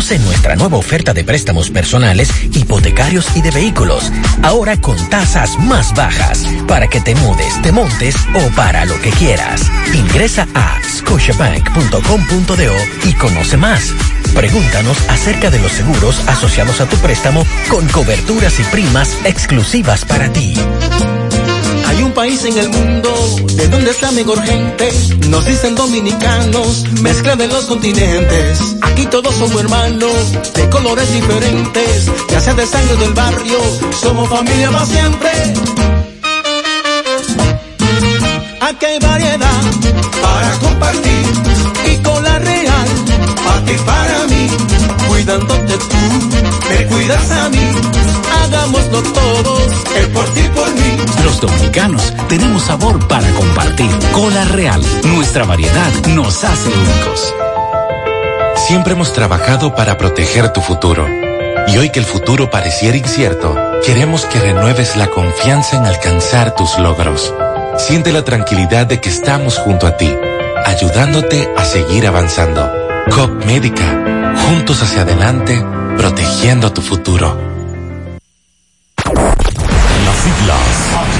Conoce nuestra nueva oferta de préstamos personales, hipotecarios y de vehículos. Ahora con tasas más bajas. Para que te mudes, te montes o para lo que quieras. Ingresa a scotiabank.com.do y conoce más. Pregúntanos acerca de los seguros asociados a tu préstamo con coberturas y primas exclusivas para ti. Hay un país en el mundo de donde está mejor gente. Nos dicen dominicanos, mezcla de los continentes. Aquí todos somos hermanos, de colores diferentes. Ya sea de sangre del barrio, somos familia más siempre. Aquí hay variedad para compartir y con la real, para ti para mí, cuidándote tú, me cuidas a mí, Los dominicanos tenemos sabor para compartir. Cola Real, nuestra variedad nos hace únicos. Siempre hemos trabajado para proteger tu futuro. Y hoy que el futuro pareciera incierto, queremos que renueves la confianza en alcanzar tus logros. Siente la tranquilidad de que estamos junto a ti, ayudándote a seguir avanzando. COP Médica, juntos hacia adelante, protegiendo tu futuro. Las siglas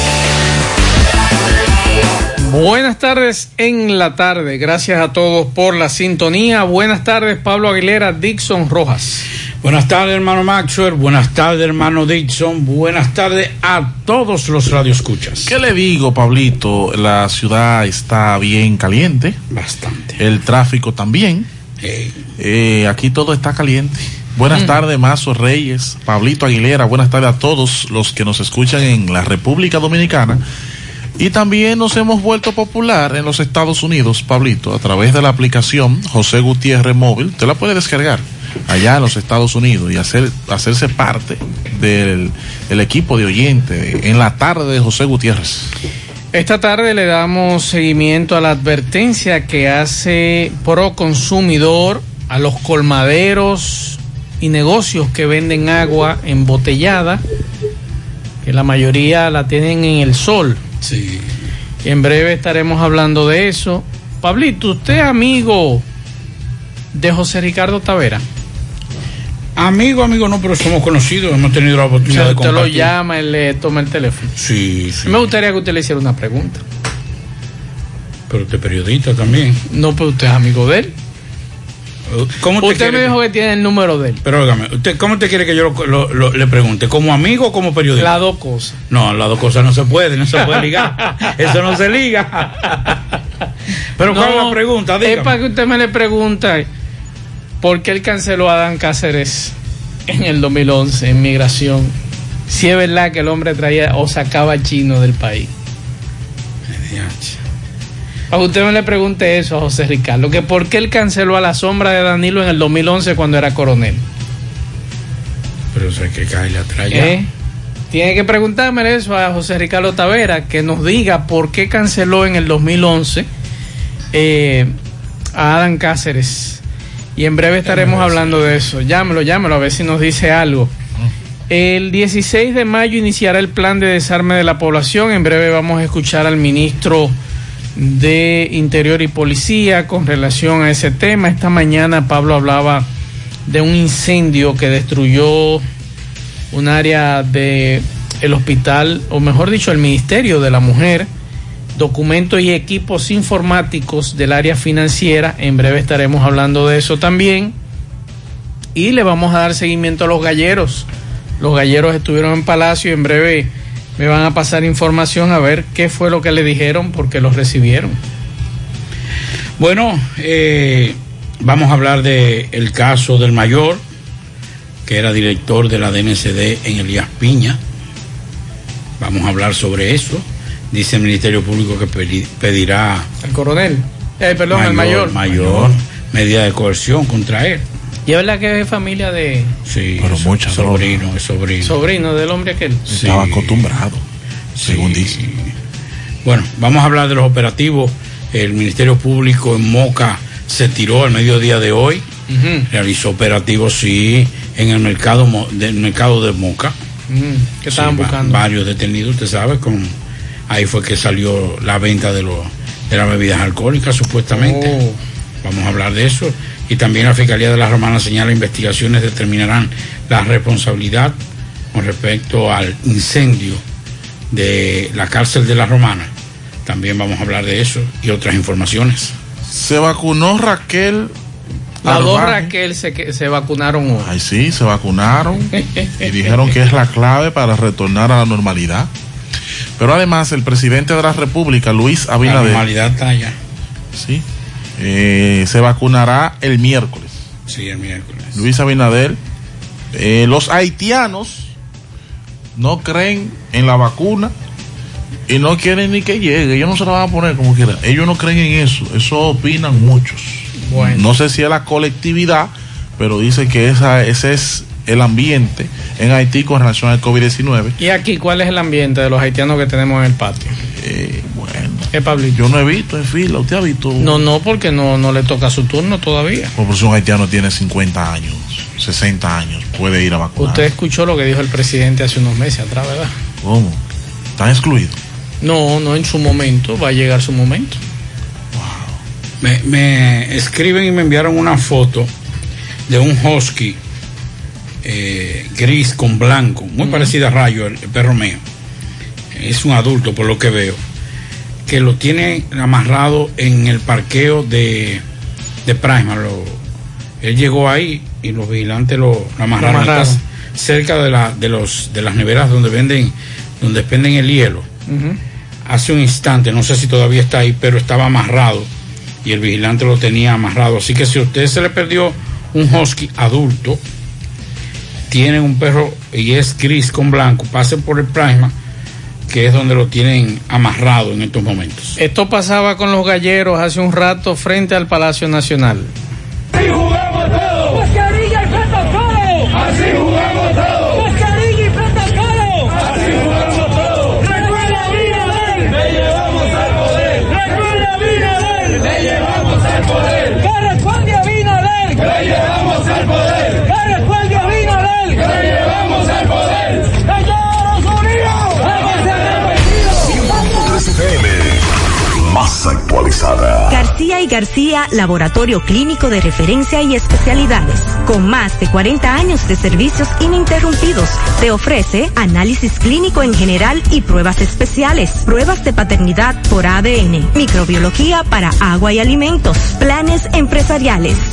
Buenas tardes en la tarde. Gracias a todos por la sintonía. Buenas tardes, Pablo Aguilera, Dixon Rojas. Buenas tardes, hermano Maxwell. Buenas tardes, hermano Dixon. Buenas tardes a todos los radioescuchas. ¿Qué le digo, Pablito? La ciudad está bien caliente. Bastante. El tráfico también. Eh, aquí todo está caliente. Buenas Mm. tardes, Mazo Reyes, Pablito Aguilera. Buenas tardes a todos los que nos escuchan en la República Dominicana. Y también nos hemos vuelto popular en los Estados Unidos, Pablito, a través de la aplicación José Gutiérrez Móvil. Usted la puede descargar allá en los Estados Unidos y hacer, hacerse parte del, del equipo de oyentes en la tarde de José Gutiérrez. Esta tarde le damos seguimiento a la advertencia que hace Pro Consumidor a los colmaderos y negocios que venden agua embotellada, que la mayoría la tienen en el sol. Sí. Y en breve estaremos hablando de eso. Pablito, usted es amigo de José Ricardo Tavera. Amigo, amigo, no, pero somos conocidos. Hemos tenido la O oportunidad sea, de usted lo compartir. llama y le toma el teléfono. Sí, sí. Me gustaría que usted le hiciera una pregunta. Pero usted es periodista también. No, pero usted es amigo de él. ¿Cómo te Usted me dijo que tiene el número de él. Pero óigame, ¿usted, ¿cómo te quiere que yo lo- lo- lo- le pregunte? ¿Como amigo o como periodista? Las dos cosas. No, las dos cosas no se pueden, no se puede ligar. Eso no se liga. Pero ¿cuál es la pregunta? Es para que usted me le pregunte por qué él canceló a Dan Cáceres en el 2011 en migración. Si es verdad que el hombre traía o sacaba chino del país. Para que usted me le pregunte eso a José Ricardo, que por qué él canceló a la sombra de Danilo en el 2011 cuando era coronel. Pero eso hay que caerle atrás ya. ¿Eh? Tiene que preguntarme eso a José Ricardo Tavera, que nos diga por qué canceló en el 2011 eh, a Adán Cáceres. Y en breve estaremos hablando de eso. Llámelo, llámelo, a ver si nos dice algo. El 16 de mayo iniciará el plan de desarme de la población. En breve vamos a escuchar al ministro de Interior y Policía con relación a ese tema. Esta mañana Pablo hablaba de un incendio que destruyó un área de el hospital, o mejor dicho, el Ministerio de la Mujer, documentos y equipos informáticos del área financiera. En breve estaremos hablando de eso también. Y le vamos a dar seguimiento a los galleros. Los galleros estuvieron en Palacio y en breve me van a pasar información a ver qué fue lo que le dijeron porque los recibieron. Bueno, eh, vamos a hablar del el caso del mayor, que era director de la DNCD en Elías Piña. Vamos a hablar sobre eso. Dice el Ministerio Público que pedi- pedirá El coronel, eh, perdón, el mayor. mayor medida de coerción contra él. Y es verdad que es familia de. Sí, Pero es muchas sobrino, es sobrino. Sobrino del hombre aquel. Estaba acostumbrado, según dice. Bueno, vamos a hablar de los operativos. El Ministerio Público en Moca se tiró al mediodía de hoy. Realizó operativos, sí, en el mercado, del mercado de Moca. Mm, ¿Qué estaban Sí, buscando? Varios detenidos, usted sabe, con ahí fue que salió la venta de, los de las bebidas alcohólicas, supuestamente. Oh. Vamos a hablar de eso. Y también la Fiscalía de la Romana señala investigaciones determinarán la responsabilidad con respecto al incendio de la cárcel de la Romana. También vamos a hablar de eso y otras informaciones. Se vacunó Raquel. Las dos. Raquel se, se vacunaron hoy. Ay, sí, se vacunaron y dijeron que es la clave para retornar a la normalidad. Pero además, el presidente de la República, Luis La Abinader, normalidad está allá. sí, eh, se vacunará el miércoles. Sí, el miércoles. Luis Abinader, eh, los haitianos no creen en la vacuna y no quieren ni que llegue. Ellos no se la van a poner como quieran. Ellos no creen en eso. Eso opinan muchos. Bueno. No sé si es la colectividad, pero dice que esa, ese es el ambiente en Haití con relación al COVID-19. ¿Y aquí cuál es el ambiente de los haitianos que tenemos en el patio? Eh, bueno, ¿Eh, Pablito? yo no he visto en fila. ¿Usted ha visto? No, no, porque no, no le toca su turno todavía. Por si un haitiano tiene 50 años, 60 años, puede ir a vacunar. Usted escuchó lo que dijo el presidente hace unos meses atrás, ¿verdad? ¿Cómo? ¿Están excluidos? No, no en su momento, va a llegar su momento. Me, me escriben y me enviaron una foto de un husky eh, gris con blanco, muy parecida a Rayo, el, el perro mío. Es un adulto por lo que veo, que lo tiene amarrado en el parqueo de, de Prisma. Lo- él llegó ahí y los vigilantes lo, lo amarraron, Lo amarraron. Está cerca de, la, de, los, de las neveras donde venden, donde expenden el hielo hace un instante, no sé si todavía está ahí, pero estaba amarrado y el vigilante lo tenía amarrado. Así que si a usted se le perdió un husky adulto, tiene un perro y es gris con blanco, pase por el Prisma, que es donde lo tienen amarrado en estos momentos. Esto pasaba con los galleros hace un rato frente al Palacio Nacional. García laboratorio clínico de referencia y especialidades. Con más de 40 años de servicios ininterrumpidos, te ofrece análisis clínico en general y pruebas especiales, pruebas de paternidad por ADN, microbiología para agua y alimentos, planes empresariales,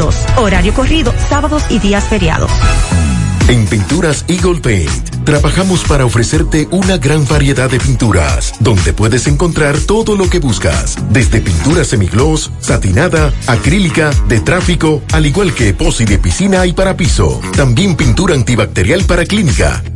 1-210-22. Horario corrido, sábados y días feriados. En Pinturas Eagle Paint trabajamos para ofrecerte una gran variedad de pinturas, donde puedes encontrar todo lo que buscas, desde pintura semigloss, satinada, acrílica, de tráfico, al igual que epoxi de piscina y para piso. También pintura antibacterial para clínica,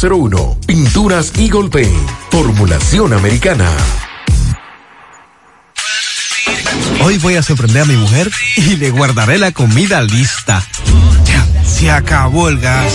809-853-3401. Pinturas Eagle Paint. Formulación americana. Hoy voy a sorprender a mi mujer y le guardaré la comida lista. Ya, se acabó el gas.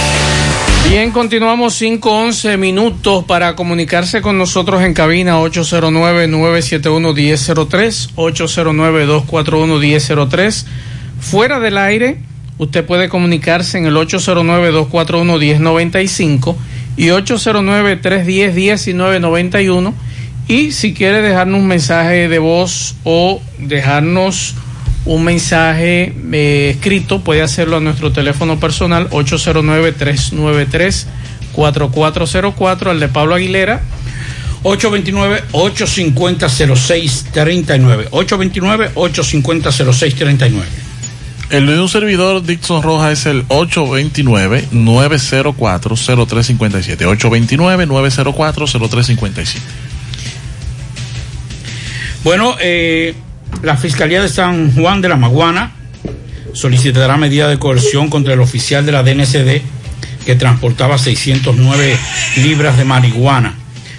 Bien, continuamos 5-11 minutos para comunicarse con nosotros en cabina 809-971-1003, 809-241-1003. Fuera del aire, usted puede comunicarse en el 809-241-1095 y 809-310-1991. Y si quiere dejarnos un mensaje de voz o dejarnos un mensaje eh, escrito, puede hacerlo a nuestro teléfono personal 809-393-4404, al de Pablo Aguilera. 829-850-0639. 829-850-0639. El de un servidor Dixon Roja es el 829-904-0357. 829-904-0357. Bueno, eh, la Fiscalía de San Juan de la Maguana solicitará medida de coerción contra el oficial de la DNCD que transportaba 609 libras de marihuana.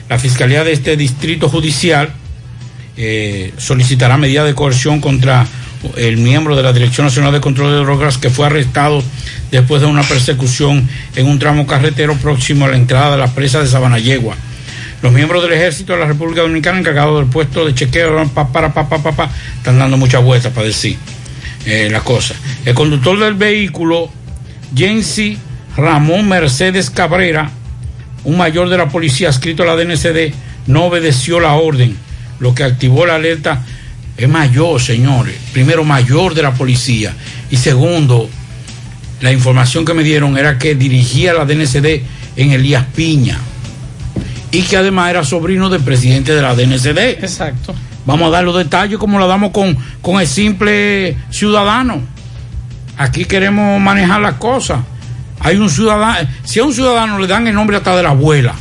La Fiscalía de este distrito judicial eh, solicitará medida de coerción contra el miembro de la Dirección Nacional de Control de Drogas que fue arrestado después de una persecución en un tramo carretero próximo a la entrada de la presa de Sabanayegua. Los miembros del ejército de la República Dominicana encargados del puesto de chequeo están dando muchas vueltas para decir eh, la cosa. El conductor del vehículo, Jensi Ramón Mercedes Cabrera, un mayor de la policía adscrito a la DNCD, no obedeció la orden, lo que activó la alerta. Es mayor, señores. Primero, mayor de la policía. Y segundo, la información que me dieron era que dirigía la DNCD en Elías Piña y que además era sobrino del presidente de la DNCD. Exacto. Vamos a dar los detalles como lo damos con, con el simple ciudadano. Aquí queremos manejar las cosas. Hay un ciudadano, si a un ciudadano le dan el nombre hasta de la abuela.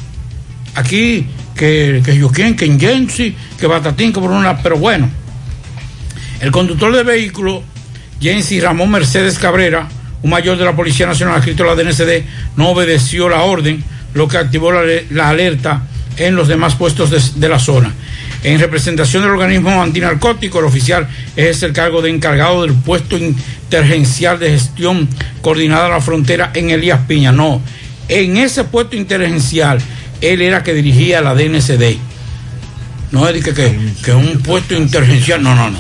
Aquí, que, que yo quién, que en Jensi, que Batatín, que por una. Pero bueno, el conductor del vehículo, Jensi Ramón Mercedes Cabrera, un mayor de la Policía Nacional adscrito a la DNCD, no obedeció la orden lo que activó la, alerta en los demás puestos de, de, la zona. En representación del organismo antinarcótico, el oficial es el cargo de encargado del puesto intergencial de gestión coordinada a la frontera en Elías Piña. No, en ese puesto intergencial, él era que dirigía la DNCD. No es que, que, que un puesto intergencial, no, no, no.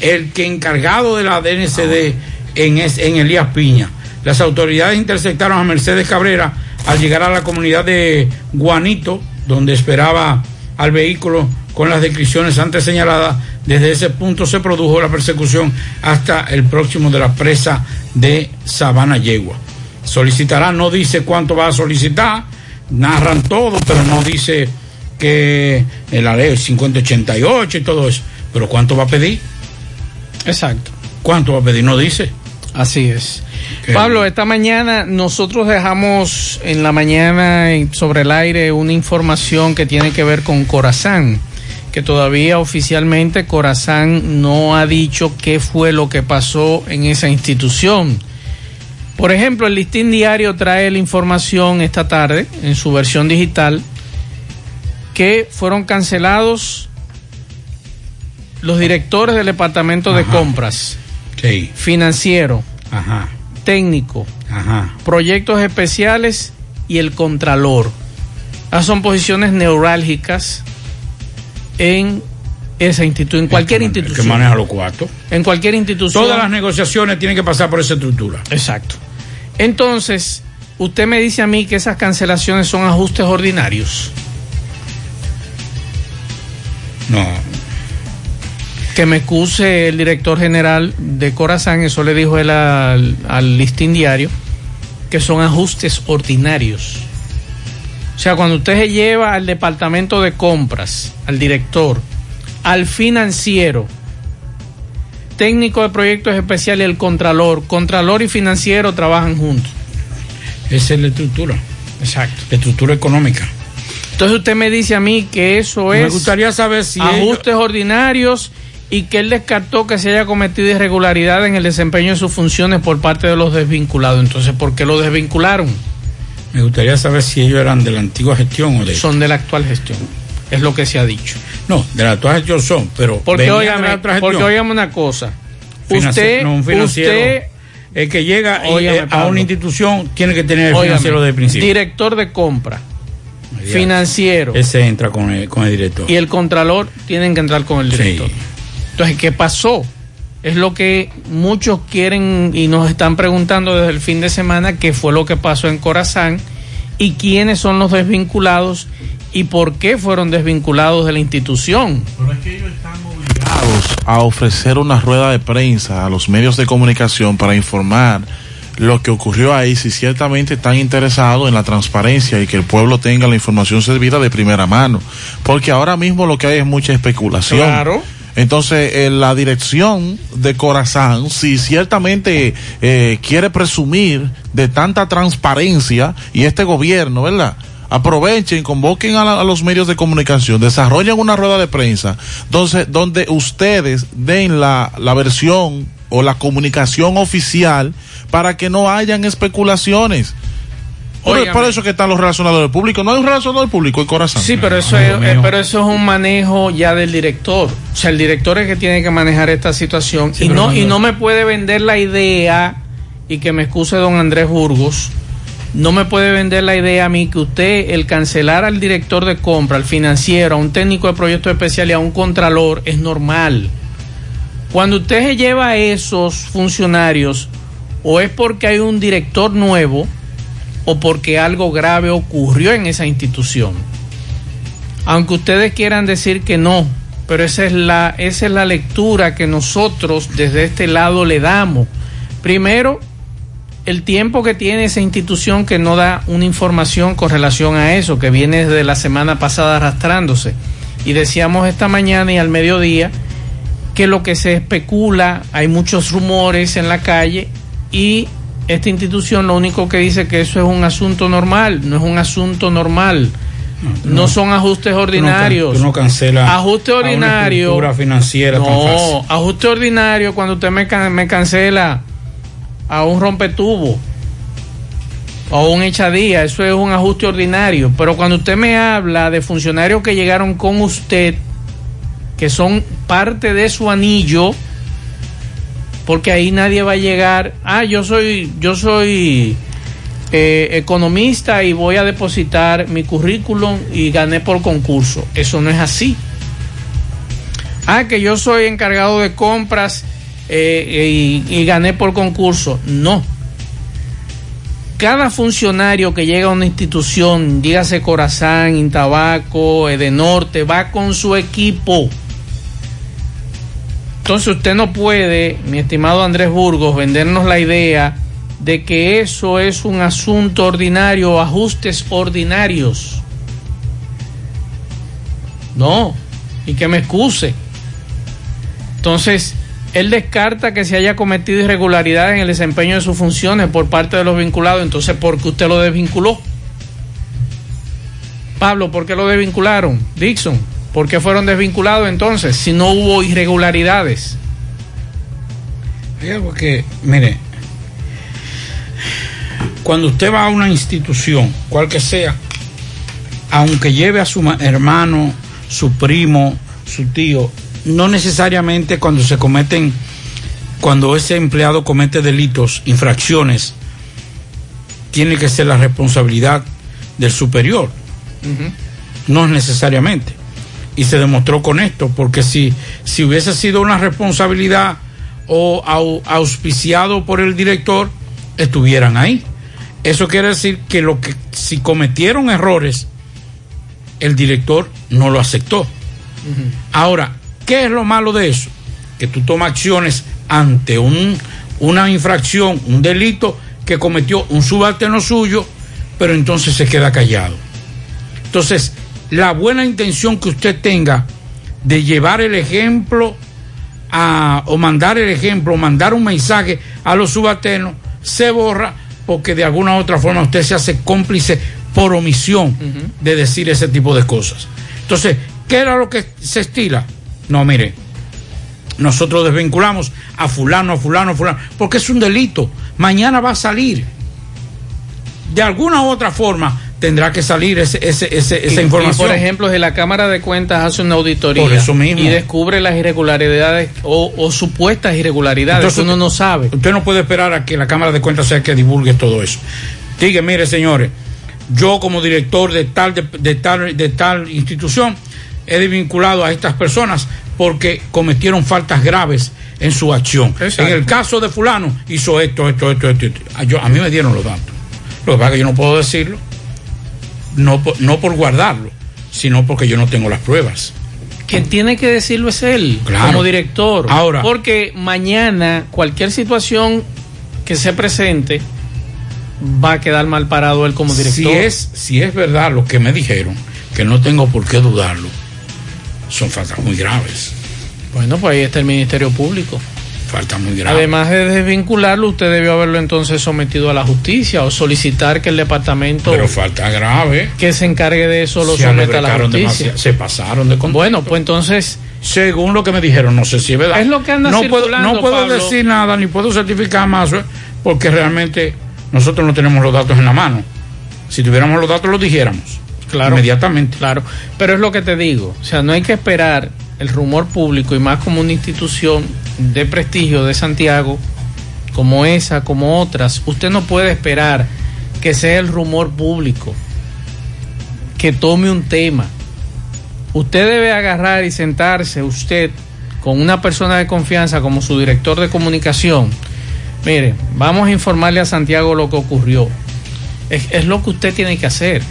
El que encargado de la DNCD en, es, en Elías Piña. Las autoridades interceptaron a Mercedes Cabrera al llegar a la comunidad de Guanito, donde esperaba al vehículo con las descripciones antes señaladas, desde ese punto se produjo la persecución hasta el próximo de la presa de Sabana Yegua. Solicitará, no dice cuánto va a solicitar, narran todo, pero no dice que la ley 5088 y todo eso. Pero cuánto va a pedir. Exacto. ¿Cuánto va a pedir? No dice. Así es. Pablo, esta mañana nosotros dejamos en la mañana sobre el aire una información que tiene que ver con Corazán, que todavía oficialmente Corazán no ha dicho qué fue lo que pasó en esa institución. Por ejemplo, el listín diario trae la información esta tarde en su versión digital que fueron cancelados los directores del departamento de compras, financiero, Ajá. técnico, Ajá. proyectos especiales y el contralor. Esas son posiciones neurálgicas en esa institución, en cualquier que institución. maneja los cuartos. En cualquier institución. Todas las negociaciones tienen que pasar por esa estructura. Exacto. Entonces, usted me dice a mí que esas cancelaciones son ajustes ordinarios. No. Que me excuse el director general de Corazán, eso le dijo él al, al listín diario, que son ajustes ordinarios. O sea, cuando usted se lleva al departamento de compras, al director, al financiero, técnico de proyectos especiales y el contralor, contralor y financiero trabajan juntos. Esa es la estructura. Exacto. La estructura económica. Entonces usted me dice a mí que eso Me es gustaría saber si ajustes ordinarios y que él descartó que se haya cometido irregularidad en el desempeño de sus funciones por parte de los desvinculados. Entonces, ¿por qué lo desvincularon? Me gustaría saber si ellos eran de la antigua gestión o de. Son de la actual gestión. Es lo que se ha dicho. No, de la actual gestión son, pero. Porque óigame, porque óigame una cosa. Usted, no, usted, el que llega Óigame, eh, a Pablo. una institución tiene que tener el óigame, financiero de principio. director de compra, financiero Ese entra con el, con el director. y el contralor tienen que entrar con el director. Entonces, ¿qué pasó? Es lo que muchos quieren y nos están preguntando desde el fin de semana qué fue lo que pasó en Corazán y quiénes son los desvinculados y por qué fueron desvinculados de la institución. obligados a ofrecer una rueda de prensa a los medios de comunicación para informar lo que ocurrió ahí si ciertamente están interesados en la transparencia y que el pueblo tenga la información servida de primera mano. Porque ahora mismo lo que hay es mucha especulación. Claro. Entonces, eh, la dirección de Corazán, si ciertamente eh, quiere presumir de tanta transparencia y este gobierno, ¿verdad? Aprovechen, convoquen a, la- a los medios de comunicación, desarrollen una rueda de prensa entonces, donde ustedes den la, la versión o la comunicación oficial para que no hayan especulaciones. Óigame. por eso que están los relacionadores públicos. No hay un relacionador público en Corazán. Sí, pero eso, es, eh, pero eso es un manejo ya del director. O sea, el director es el que tiene que manejar esta situación y no no- y no me puede vender la idea y que me excuse don Andrés Burgos. No me puede vender la idea a mí que usted el cancelar al director de compra, al financiero, a un técnico de proyecto especial y a un contralor es normal. Cuando usted se lleva a esos funcionarios o es porque hay un director nuevo o porque algo grave ocurrió en esa institución. Aunque ustedes quieran decir que no, pero esa es la, esa es la lectura que nosotros desde este lado le damos. Primero, el tiempo que tiene esa institución que no da una información con relación a eso, que viene desde la semana pasada arrastrándose. Y decíamos esta mañana y al mediodía que lo que se especula, hay muchos rumores en la calle y esta institución lo único que dice que eso es un asunto normal, no es un asunto normal. No, son ajustes ordinarios. Tú no cancelas Ajuste a una ordinario. financiera tan fácil. No, ajuste ordinario cuando usted me, can- me cancela a un rompetubo o un echadía, eso es un ajuste ordinario. Pero cuando usted me habla de funcionarios que llegaron con usted, que son parte de su anillo, porque ahí nadie va a llegar, ah, yo soy, yo soy eh, economista y voy a depositar mi currículum y gané por concurso. Eso no es así. Ah, que yo soy encargado de compras eh, y, gané por concurso. No. Cada funcionario que llega a una institución, dígase Corazán, Intabaco, Edenorte, va con su equipo. Entonces usted no puede, mi estimado Andrés Burgos, vendernos la idea de que eso es un asunto ordinario, ajustes ordinarios. No, y que me excuse. Entonces, él descarta que se haya cometido irregularidades en el desempeño de sus funciones por parte de los vinculados. Entonces, ¿por qué usted lo desvinculó? Pablo, ¿por qué lo desvincularon? Dixon, ¿por qué fueron desvinculados entonces si no hubo irregularidades? Hay algo que, mire, cuando usted va a una institución, cual que sea, aunque lleve a su ma- hermano, su primo, su tío, no necesariamente cuando se cometen, cuando ese empleado comete delitos, infracciones, tiene que ser la responsabilidad del superior. No es necesariamente. Y se demostró con esto, porque si, si hubiese sido una responsabilidad o au- auspiciado por el director, estuvieran ahí. Eso quiere decir que lo que si cometieron errores, el director no lo aceptó. Ahora, ¿qué es lo malo de eso? Que tú tomas acciones ante un, una infracción, un delito que cometió un subalterno suyo, pero entonces se queda callado. Entonces, la buena intención que usted tenga de llevar el ejemplo a- o mandar el ejemplo, mandar un mensaje a los subalternos, se borra porque de alguna u otra forma usted se hace cómplice por omisión de decir ese tipo de cosas. Entonces, ¿qué era lo que se estila? No, mire, nosotros desvinculamos a fulano, a fulano, a fulano, porque es un delito. Mañana va a salir. De alguna u otra forma tendrá que salir ese, ese, ese- esa Y- información. Y por ejemplo, si la Cámara de Cuentas hace una auditoría Por eso mismo. y descubre las irregularidades o, o supuestas irregularidades Entonces, uno no sabe. Usted no puede esperar a que la Cámara de Cuentas sea que divulgue todo eso. Diga, mire, señores, yo como director de tal, de, de tal, de tal institución he desvinculado a estas personas porque cometieron faltas graves en su acción. En el caso de fulano hizo esto, esto, esto, esto. esto. Yo- a mí me dieron los datos. Lo que pasa es que yo no puedo decirlo, no, por- no por guardarlo, sino porque yo no tengo las pruebas. Quien tiene que decirlo es él, Claro. como director. Ahora- Porque mañana cualquier situación que se presente va a quedar mal parado él como director. Si es, si es verdad lo que me dijeron, que no tengo por qué dudarlo, son faltas muy graves. Bueno, pues ahí está el Ministerio Público. Faltas muy graves. Además de desvincularlo, usted debió haberlo entonces sometido a la justicia o solicitar que el departamento Pero falta grave. que se encargue de eso lo Se someta a la justicia. se pasaron de. Bueno, pues entonces. Según lo que me dijeron, no sé si es verdad. Es lo que anda no puedo, no puedo Pablo. decir nada, ni puedo certificar más, ¿eh? porque realmente nosotros no tenemos los datos en la mano. Si tuviéramos los datos, los dijéramos. Claro. Inmediatamente. Claro. Pero es lo que te digo. O sea, no hay que esperar el rumor público y más como una institución de prestigio de Santiago, como esa, como otras. Usted no puede esperar que sea el rumor público que tome un tema. Usted debe agarrar y sentarse, usted, con una persona de confianza como su director de comunicación. Mire, vamos a informarle a Santiago lo que ocurrió. Es, es lo que usted tiene que hacer.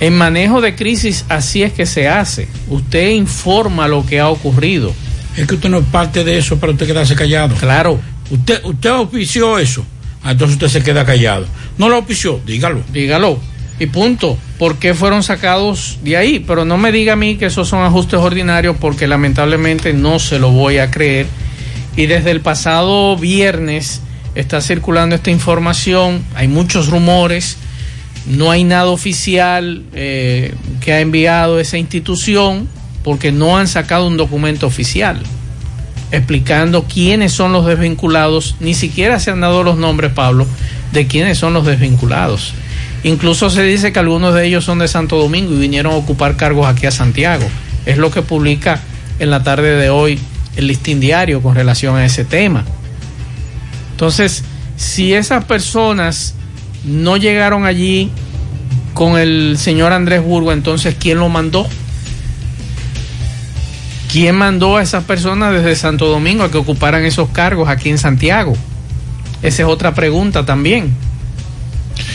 En manejo de crisis así es que se hace. Usted informa lo que ha ocurrido. Es que usted no es parte de eso para usted quedarse callado. Claro. Usted, usted auspició eso. Ah, Entonces usted se queda callado. No lo auspició, dígalo. Dígalo. Y punto. ¿Por qué fueron sacados de ahí? Pero no me diga a mí que esos son ajustes ordinarios porque lamentablemente no se lo voy a creer. Y desde el pasado viernes está circulando esta información. Hay muchos rumores. No hay nada oficial eh, que ha enviado esa institución porque no han sacado un documento oficial explicando quiénes son los desvinculados. Ni siquiera se han dado los nombres, Pablo, de quiénes son los desvinculados. Incluso se dice que algunos de ellos son de Santo Domingo y vinieron a ocupar cargos aquí a Santiago. Es lo que publica en la tarde de hoy el listín diario con relación a ese tema. Entonces, si esas personas no llegaron allí con el señor Andrés Burgo, entonces ¿quién lo mandó? ¿Quién mandó a esas personas desde Santo Domingo a que ocuparan esos cargos aquí en Santiago? Esa es otra pregunta también.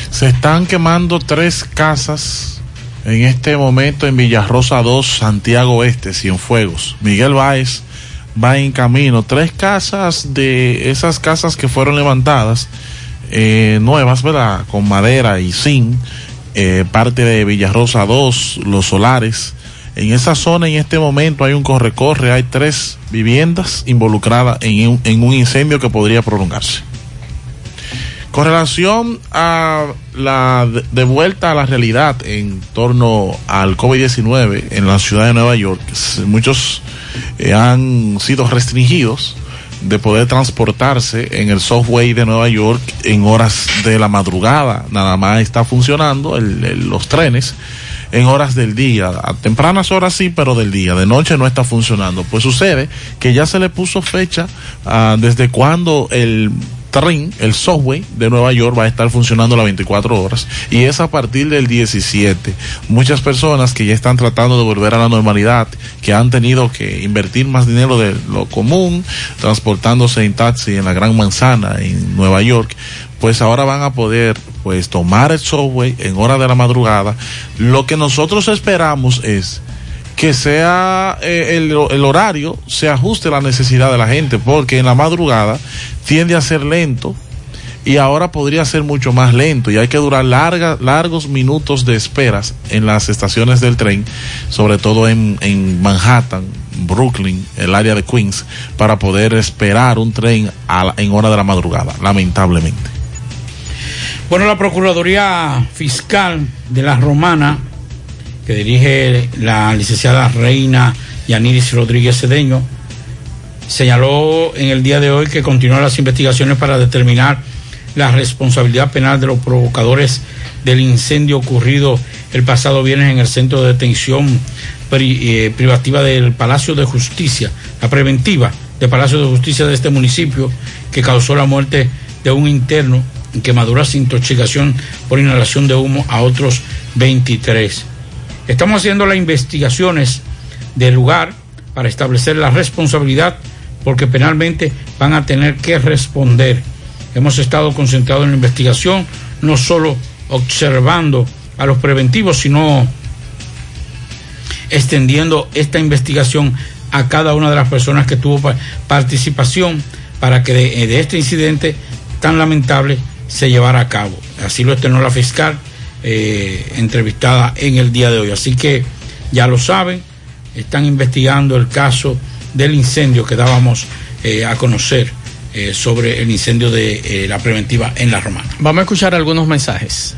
Se están quemando tres casas en este momento en Villarrosa 2, Santiago Este, Cienfuegos. Miguel Báez va en camino. Tres casas de esas casas que fueron levantadas, eh, nuevas, ¿verdad? Con madera y zinc. eh, parte de Villarrosa 2, Los Solares, En esa zona en este momento hay un corre-corre, hay tres viviendas involucradas en un, en un incendio que podría prolongarse. Con relación a la de, vuelta a la realidad en torno al COVID-19 en la ciudad de Nueva York, muchos eh, han sido restringidos de poder transportarse en el subway de Nueva York en horas de la madrugada. Nada más está funcionando el- los trenes en horas del día. A tempranas horas sí, pero del día. De noche no está funcionando. Pues sucede que ya se le puso fecha ah, desde cuando el tren, el subway de Nueva York va a estar funcionando las 24 horas y es a partir del 17. Muchas personas que ya están tratando de volver a la normalidad, que han tenido que invertir más dinero de lo común, transportándose en taxi en la Gran Manzana en Nueva York, pues ahora van a poder pues tomar el subway en hora de la madrugada. Lo que nosotros esperamos es que sea eh, el, el horario se ajuste a la necesidad de la gente, porque en la madrugada tiende a ser lento y ahora podría ser mucho más lento y hay que durar larga, largos minutos de esperas en las estaciones del tren, sobre todo en, en Manhattan, Brooklyn, el área de Queens, para poder esperar un tren a en hora de la madrugada, lamentablemente. Bueno, la Procuraduría Fiscal de la Romana, que dirige la licenciada Reina Yaniris Rodríguez Cedeño, señaló en el día de hoy que continúan las investigaciones para determinar la responsabilidad penal de los provocadores del incendio ocurrido el pasado viernes en el centro de detención eh, privativa del Palacio de Justicia, la preventiva del Palacio de Justicia de este municipio, que causó la muerte de un interno quemaduras e intoxicación por inhalación de humo a otros 23. Estamos haciendo las investigaciones del lugar para establecer la responsabilidad porque penalmente van a tener que responder. Hemos estado concentrados en la investigación, no solo observando a los preventivos, sino extendiendo esta investigación a cada una de las personas que tuvo pa- participación para que de este incidente tan lamentable se llevara a cabo. Así lo externó la fiscal eh, entrevistada en el día de hoy. Así que ya lo saben, están investigando el caso del incendio que dábamos eh, a conocer eh, sobre el incendio de eh, la preventiva en la Romana. Vamos a escuchar algunos mensajes.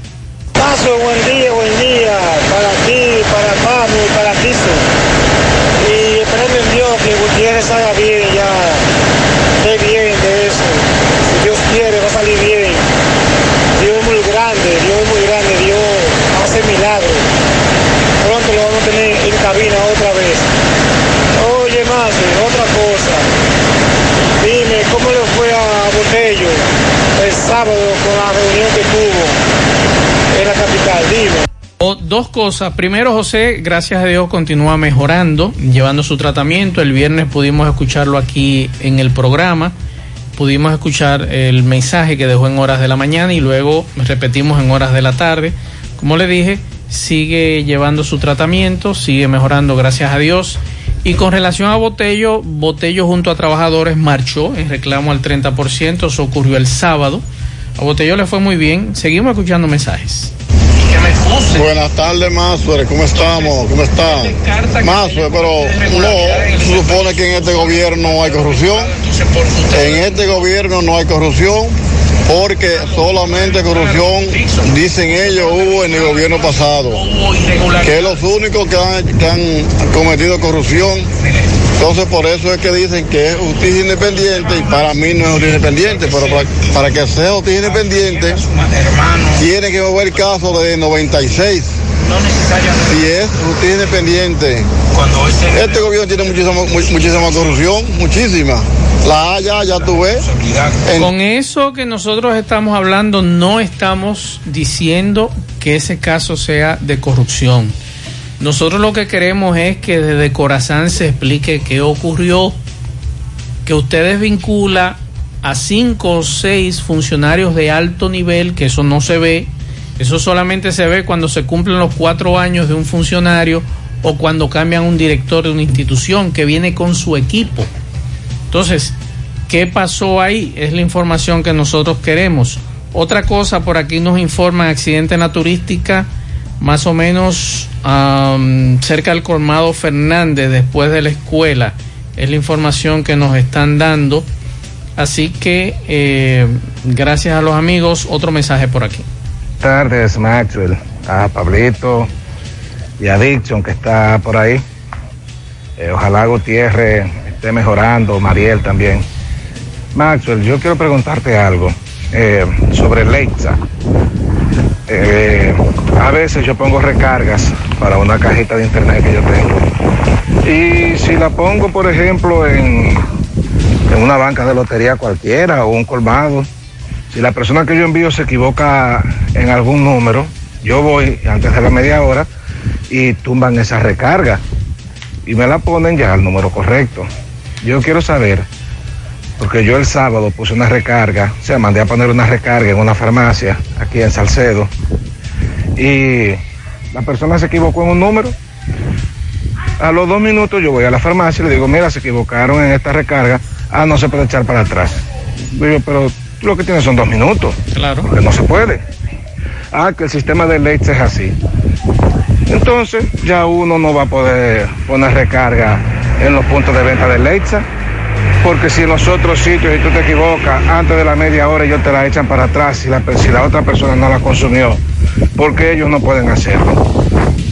Paso, buen día, buen día, para ti, para Pablo y para Cristo. Y esperando en Dios que Gutiérrez haga bien ya, esté bien de eso. Si Dios quiere, va a salir bien. Dios es muy grande, Dios es muy grande, Dios hace milagros. Pronto lo vamos a tener en cabina otra vez. Oye, más, otra cosa. Dime, ¿cómo le fue a Botello el sábado con la reunión que tuvo en la capital? Dime. O dos cosas. Primero, José, gracias a Dios, continúa mejorando, llevando su tratamiento. El viernes pudimos escucharlo aquí en el programa. Pudimos escuchar el mensaje que dejó en horas de la mañana y luego repetimos en horas de la tarde. Como le dije, sigue llevando su tratamiento, sigue mejorando, gracias a Dios. Y con relación a Botello, Botello junto a trabajadores marchó en reclamo al 30%. Eso ocurrió el sábado. A Botello le fue muy bien. Seguimos escuchando mensajes. Buenas tardes, Mazue, ¿cómo estamos? ¿Cómo está? Mazue, pero no, se supone que en este gobierno no hay corrupción. En este gobierno no hay corrupción porque solamente corrupción, dicen ellos, hubo en el gobierno pasado. Que los únicos que han, que han cometido corrupción. Entonces por eso es que dicen que es justicia independiente y para mí no es justicia independiente, pero para, que sea justicia independiente tiene que mover el caso de 96. Si es justicia independiente, este gobierno tiene muchísima, mu- muchísima corrupción, muchísima. La haya, ya tú ves. Con eso que nosotros estamos hablando, no estamos diciendo que ese caso sea de corrupción. Nosotros lo que queremos es que desde Corazán se explique qué ocurrió, que ustedes vincula a cinco o seis funcionarios de alto nivel, que eso no se ve, eso solamente se ve cuando se cumplen los cuatro años de un funcionario o cuando cambian un director de una institución que viene con su equipo. Entonces, ¿qué pasó ahí? Es la información que nosotros queremos. Otra cosa, por aquí nos informan accidente en la turística más o menos cerca del colmado Fernández, después de la escuela. Es la información que nos están dando. Así que, eh, gracias a los amigos, otro mensaje por aquí. Buenas tardes, Maxwell, a Pablito y a Dixon que está por ahí. Eh, ojalá Gutiérrez esté mejorando, Mariel también. Maxwell, yo quiero preguntarte algo eh, sobre Leitza. Eh, a veces yo pongo recargas para una cajita de internet que yo tengo. Y si la pongo, por ejemplo, en, en una banca de lotería cualquiera o un colmado, si la persona que yo envío se equivoca en algún número, yo voy antes de la media hora y tumban esa recarga y me la ponen ya al número correcto. Yo quiero saber, porque yo el sábado puse una recarga, o sea, mandé a poner una recarga en una farmacia aquí en Salcedo y la persona se equivocó en un número. A los dos minutos yo voy a la farmacia y le digo, mira, se equivocaron en esta recarga, ah, no se puede echar para atrás. Digo, pero tú lo que tienes son dos minutos. Claro. Porque no se puede. Ah, que el sistema de leche es así. Entonces ya uno no va a poder poner recarga en los puntos de venta de leche. Porque si en los otros sitios, y tú te equivocas, antes de la media hora ellos te la echan para atrás si la, si la otra persona no la consumió. Porque ellos no pueden hacerlo.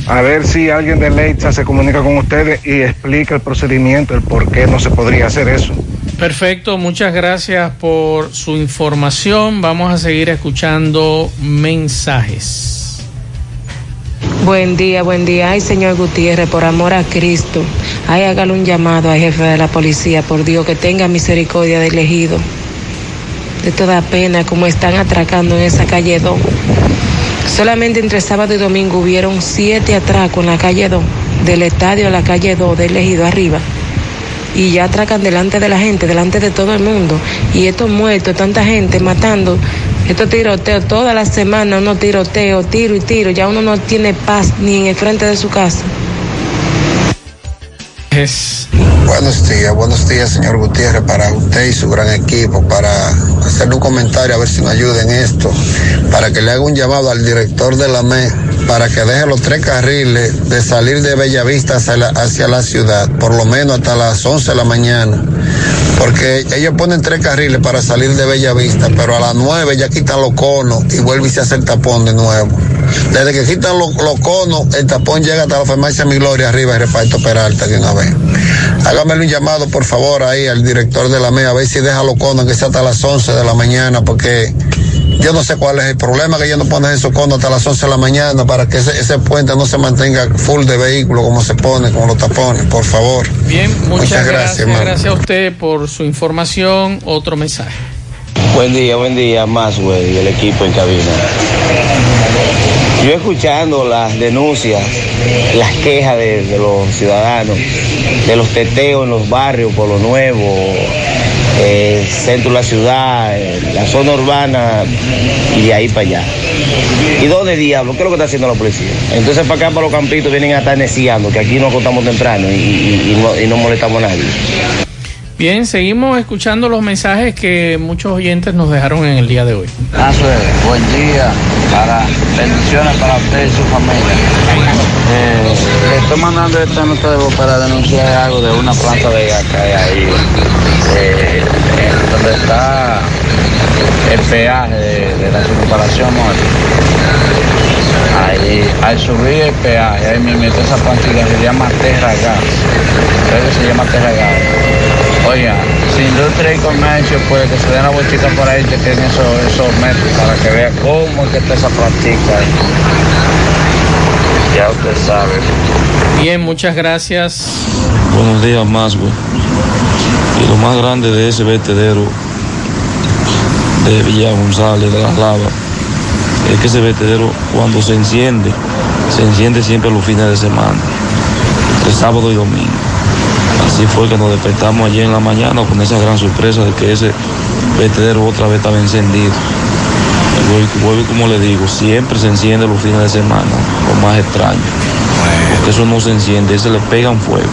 A ver si alguien de Leitza se comunica con ustedes y explica el procedimiento, el por qué no se podría hacer eso. Perfecto, muchas gracias por su información. Vamos a seguir escuchando mensajes. Buen día, buen día. Ay, señor Gutiérrez, por amor a Cristo. Ay, hágale un llamado al jefe de la policía, por Dios, que tenga misericordia del elegido. De toda pena, como están atracando en esa calle 2. Solamente entre sábado y domingo hubieron siete atracos en la calle 2, del estadio a la calle 2, del elegido arriba. Y ya atracan delante de la gente, delante de todo el mundo. Y estos muertos, tanta gente matando, estos tiroteos, toda la semana uno tiroteo, tiro y tiro, ya uno no tiene paz ni en el frente de su casa. Es... Buenos días, buenos días, señor Gutiérrez, para usted y su gran equipo, para hacerle un comentario a ver si nos ayuda en esto, para que le haga un llamado al director de la ME para que deje los tres carriles de salir de Bellavista hacia la, hacia la ciudad, por lo menos hasta las 11 de la mañana, porque ellos ponen tres carriles para salir de Bellavista, pero a las 9 ya quitan los conos y vuelve y se hace el tapón de nuevo. Desde que quitan los, conos, el tapón llega hasta la farmacia Mi Gloria arriba y reparto Peralta de una vez. Hágame un llamado, por favor, ahí al director de la MEA, a ver si deja los conos que sea hasta las 11 de la mañana, porque yo no sé cuál es el problema, que ellos no ponen esos conos hasta las 11 de la mañana para que ese, ese puente no se mantenga full de vehículos como se pone, como los tapones, por favor. Bien, muchas, Muchas gracias, gracias. Gracias a usted por su información. Otro mensaje. Buen día, buen día, más güey, y el equipo en cabina. Yo escuchando las denuncias, las quejas de, de los ciudadanos, de los teteos en los barrios, por lo nuevo, eh, centro de la ciudad, eh, la zona urbana y de ahí para allá. ¿Y dónde diablo? ¿Qué es lo que está haciendo la policía? Entonces para acá, para los campitos, vienen a estar neciando, que aquí nos acostamos temprano y, no, y no molestamos a nadie. Bien, seguimos escuchando los mensajes que muchos oyentes nos dejaron en el día de hoy. Buen día, para bendiciones para usted y su familia. Eh, le estoy mandando esta nota de voz para denunciar algo de una planta de gas ahí, eh, donde está el peaje de, de la circunvalación. Ahí, al subir el peaje, ahí me meto esa plantilla, se llama Terra Gas. Creo que se llama Terra Gas. Oiga, si industria y comercio, pues que se den la vueltita por ahí, que tienen esos, esos metros para que vea cómo es que está esa plantita. Ya usted sabe. Bien, muchas gracias. Buenos días más, güey. Y lo más grande de ese vertedero de Villa González, de las lavas, es que ese vertedero cuando se enciende, se enciende siempre los fines de semana, entre sábado y domingo. Así fue que nos despertamos ayer en la mañana con esa gran sorpresa de que ese vertedero otra vez estaba encendido. Y como le digo, siempre se enciende los fines de semana, lo más extraño. Porque eso no se enciende, se le pegan fuego.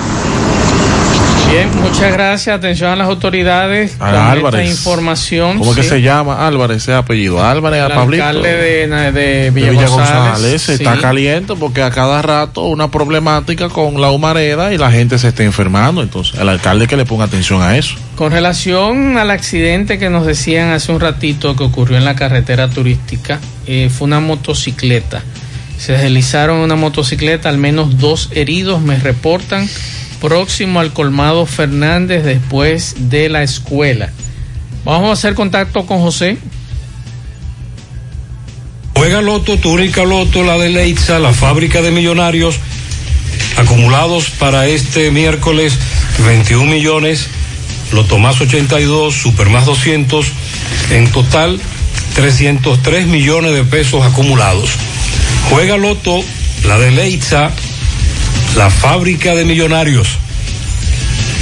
Bien, muchas gracias. Atención a las autoridades A con Álvarez. esta información. ¿Cómo que sí. se llama? Álvarez, ese apellido. Álvarez, El a Pablito. alcalde de, de de Villa, Villa González, González sí. está caliente porque a cada rato una problemática con la humareda y la gente se está enfermando. Entonces, el alcalde que le ponga atención a eso. Con relación al accidente que nos decían hace un ratito que ocurrió en la carretera turística, eh, fue una motocicleta. Se deslizaron una motocicleta, al menos dos heridos me reportan, próximo al colmado Fernández después de la escuela. Vamos a hacer contacto con José. Juega Loto, tu única Loto, la de Leitza, la fábrica de millonarios, acumulados para este miércoles 21 millones, Loto más 82, Super más 200, en total 303 millones de pesos acumulados. Juega Loto, la de Leitza, la fábrica de millonarios.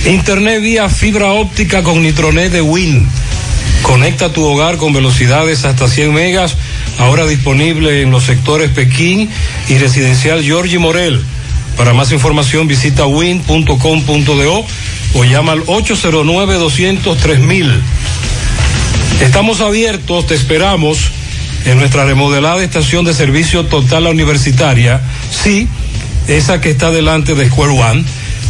Internet vía fibra óptica con Nitronet de Win. Conecta tu hogar con velocidades hasta 100 megas, ahora disponible en los sectores Pekín y residencial Giorgi Morel. Para más información visita win.com.do o llama al 809-200-3000. Estamos abiertos, te esperamos en nuestra remodelada estación de servicio total universitaria, sí, esa que está delante de Square One.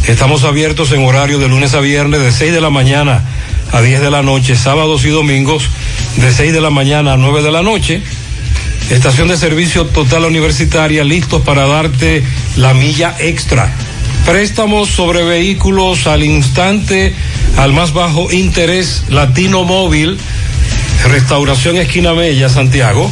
Estamos abiertos en horario de lunes a viernes de 6 de la mañana a 10 de la noche, sábados y domingos de 6 de la mañana a 9 de la noche. Estación de servicio total universitaria, listos para darte la milla extra. Préstamos sobre vehículos al instante, al más bajo interés, Latino Móvil, Restauración Esquina Mella, Santiago.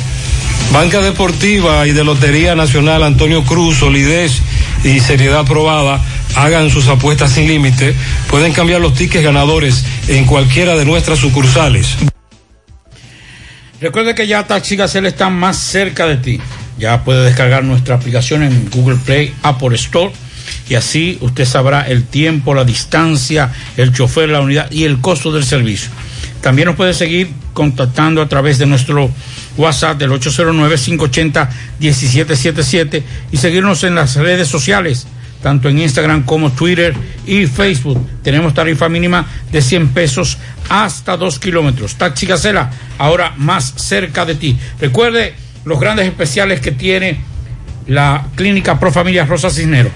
Banca Deportiva y de Lotería Nacional Antonio Cruz, solidez y seriedad probada. Hagan sus apuestas sin límite. Pueden cambiar los tickets ganadores en cualquiera de nuestras sucursales. Recuerde que ya Taxi Gacela está más cerca de ti. Ya puede descargar nuestra aplicación en Google Play, Apple Store y así usted sabrá el tiempo, la distancia, el chofer, la unidad y el costo del servicio. También nos puede seguir contactando a través de nuestro WhatsApp del 809-580-1777 y seguirnos en las redes sociales, tanto en Instagram como Twitter y Facebook. Tenemos tarifa mínima de 100 pesos hasta 2 kilómetros. Taxi Gacela, ahora más cerca de ti. Recuerde los grandes especiales que tiene la Clínica Pro Familia Rosa Cisnero.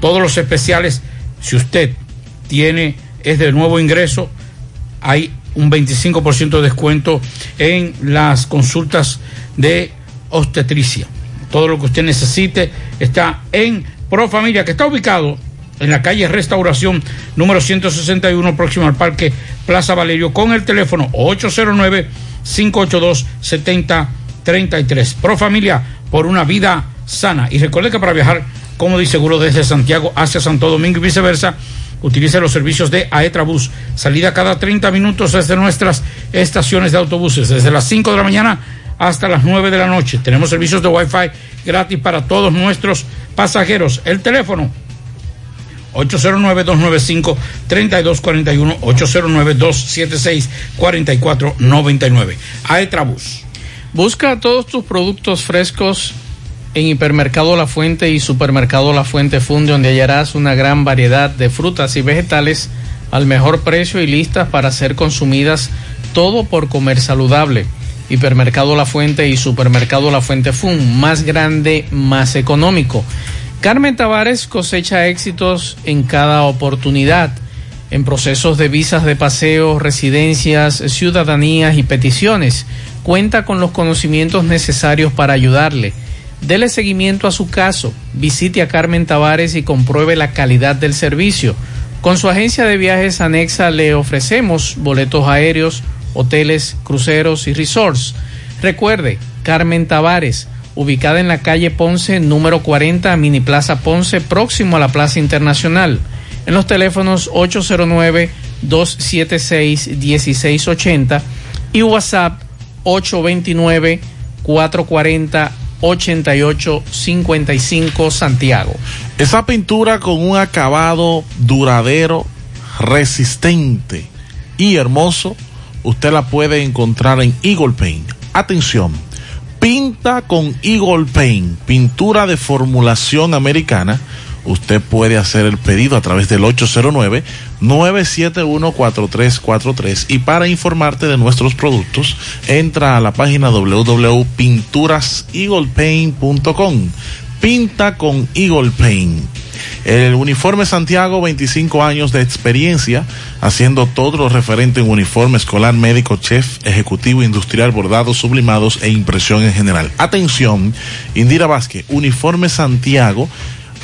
Todos los especiales, si usted tiene, es de nuevo ingreso, hay un 25% de descuento en las consultas de obstetricia. Todo lo que usted necesite está en Pro Familia, que está ubicado en la calle Restauración número 161, próximo al Parque Plaza Valerio, con el teléfono 809-582-7033. Pro Familia, por una vida sana. Y recuerde que para viajar cómodo y seguro desde Santiago hacia Santo Domingo y viceversa, utilice los servicios de Aetrabús. Salida cada 30 minutos desde nuestras estaciones de autobuses, desde las 5 de la mañana hasta las 9 de la noche. Tenemos servicios de Wi-Fi gratis para todos nuestros pasajeros. El teléfono 809-295-3241, 809-276-4499. Aetrabús. Busca todos tus productos frescos en Hipermercado La Fuente y Supermercado La Fuente Funde, donde hallarás una gran variedad de frutas y vegetales al mejor precio y listas para ser consumidas, todo por comer saludable. Hipermercado La Fuente y Supermercado La Fuente Fun, más grande, más económico. Carmen Tavares cosecha éxitos en cada oportunidad, en procesos de visas de paseo, residencias, ciudadanías y peticiones. Cuenta con los conocimientos necesarios para ayudarle. Dele seguimiento a su caso, visite a Carmen Tavares y compruebe la calidad del servicio. Con su agencia de viajes anexa le ofrecemos boletos aéreos, hoteles, cruceros y resorts. Recuerde, Carmen Tavares, ubicada en la calle Ponce, número 40, Mini Plaza Ponce, próximo a la Plaza Internacional. En los teléfonos 809-276-1680 y WhatsApp 829-440-8855 Santiago. Esa pintura con un acabado duradero, resistente y hermoso, usted la puede encontrar en Eagle Paint. Atención, pinta con Eagle Paint, pintura de formulación americana, usted puede hacer el pedido a través del 809-971-4343 y para informarte de nuestros productos, entra a la página www.pinturaseaglepaint.com. Pinta con Eagle. El uniforme Santiago, 25 años de experiencia, haciendo todo lo referente en uniforme escolar, médico, chef, ejecutivo, industrial, bordados, sublimados e impresión en general. Atención, Indira Vázquez, uniforme Santiago,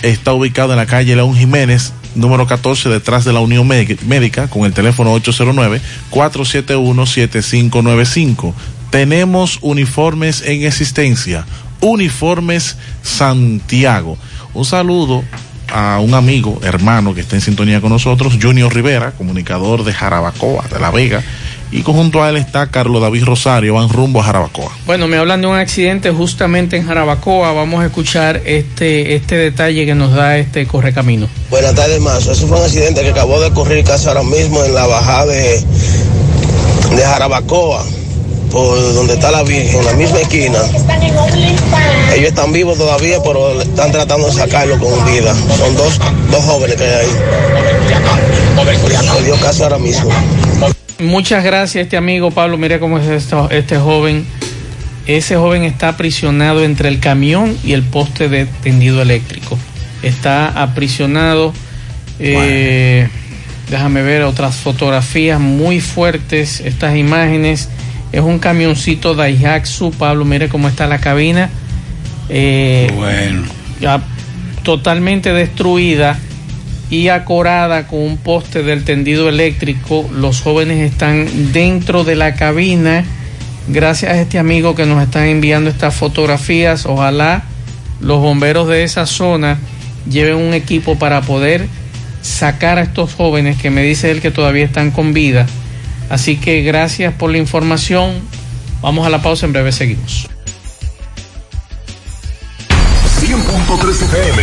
está ubicado en la calle León Jiménez, número 14, detrás de la Unión Médica, con el teléfono 809-471-7595. Tenemos uniformes en existencia. Uniformes Santiago. Un saludo a un amigo, hermano que está en sintonía con nosotros, Junior Rivera, comunicador de Jarabacoa, de La Vega, y junto a él está Carlos David Rosario, van rumbo a Jarabacoa. Bueno, me hablan de un accidente justamente en Jarabacoa, vamos a escuchar este, este detalle que nos da este correcamino. Buenas tardes, más. Eso fue un accidente que acabó de ocurrir casi ahora mismo en la bajada de, de Jarabacoa por donde está la Virgen, en la misma esquina. Ellos están vivos todavía, pero están tratando de sacarlo con vida. Son dos, dos jóvenes que hay ahí. Me dio caso ahora mismo. Muchas gracias, este amigo Pablo. Mire cómo es esto, este joven. Ese joven está aprisionado entre el camión y el poste de tendido eléctrico. Está aprisionado. Eh, déjame ver otras fotografías muy fuertes. Estas imágenes es un camioncito Daihatsu, Pablo, mire cómo está la cabina. Eh, bueno. Ya totalmente destruida y acorada con un poste del tendido eléctrico. Los jóvenes están dentro de la cabina. Gracias a este amigo que nos está enviando estas fotografías. Ojalá los bomberos de esa zona lleven un equipo para poder sacar a estos jóvenes que me dice él que todavía están con vida Así que gracias por la información. Vamos a la pausa, en breve seguimos. 100.3 FM,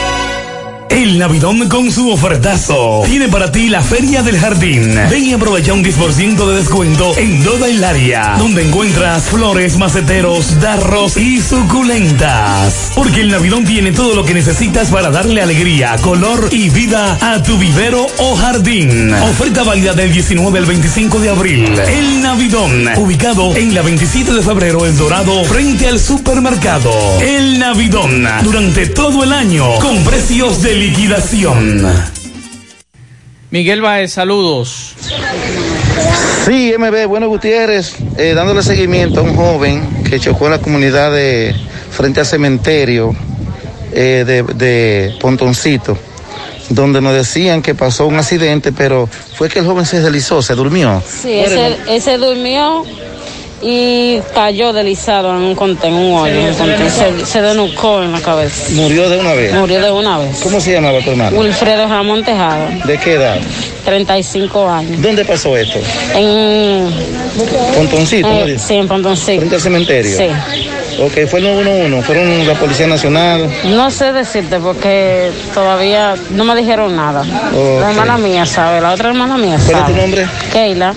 El Navidón con su ofertazo. Tiene para ti la Feria del Jardín. Ven y aprovecha un 10% de descuento en toda el área, donde encuentras flores, maceteros, darros y suculentas. Porque el Navidón tiene todo lo que necesitas para darle alegría, color y vida a tu vivero o jardín. Oferta válida del 19 al 25 de abril. El Navidón, ubicado en la 27 de febrero, El Dorado, frente al supermercado. El Navidón, durante todo el año, con precios de liquidación. Miguel Baez, saludos. Sí, MB, bueno Gutiérrez, eh, dándole seguimiento a un joven que chocó en la comunidad de frente al cementerio eh, de, de Pontoncito, donde nos decían que pasó un accidente, pero fue que el joven se deslizó, se durmió. Sí, ese, ese durmió y cayó deslizado en un conten, un hoyo, en un conten. Se, se denucó en la cabeza. Murió de una vez. Murió de una vez. ¿Cómo se llamaba tu hermano? Wilfredo Ramón Tejado, ¿De qué edad? 35 años. ¿Dónde pasó esto? En. Pontoncito, ¿no? sí, en Pontoncito. Frente al cementerio. Sí. Ok, fue el 911, fueron la Policía Nacional. No sé decirte porque todavía no me dijeron nada. La hermana mía sabe, la otra hermana mía sabe. ¿Cuál es tu nombre? Keila.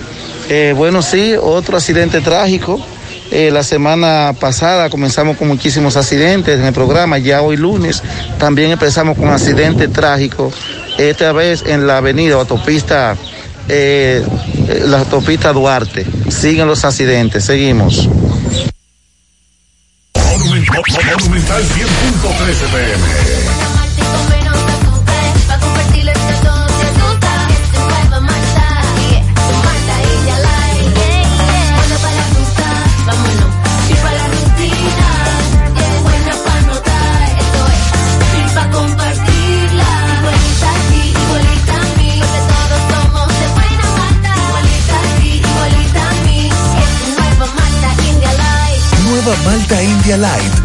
Eh, bueno, sí, otro accidente trágico. Eh, la semana pasada comenzamos con muchísimos accidentes en el programa, ya hoy lunes también empezamos con accidente trágico, esta vez en la avenida o autopista, eh, la autopista Duarte. Siguen los accidentes, seguimos. Monumental 100.13 PM. Malta India Light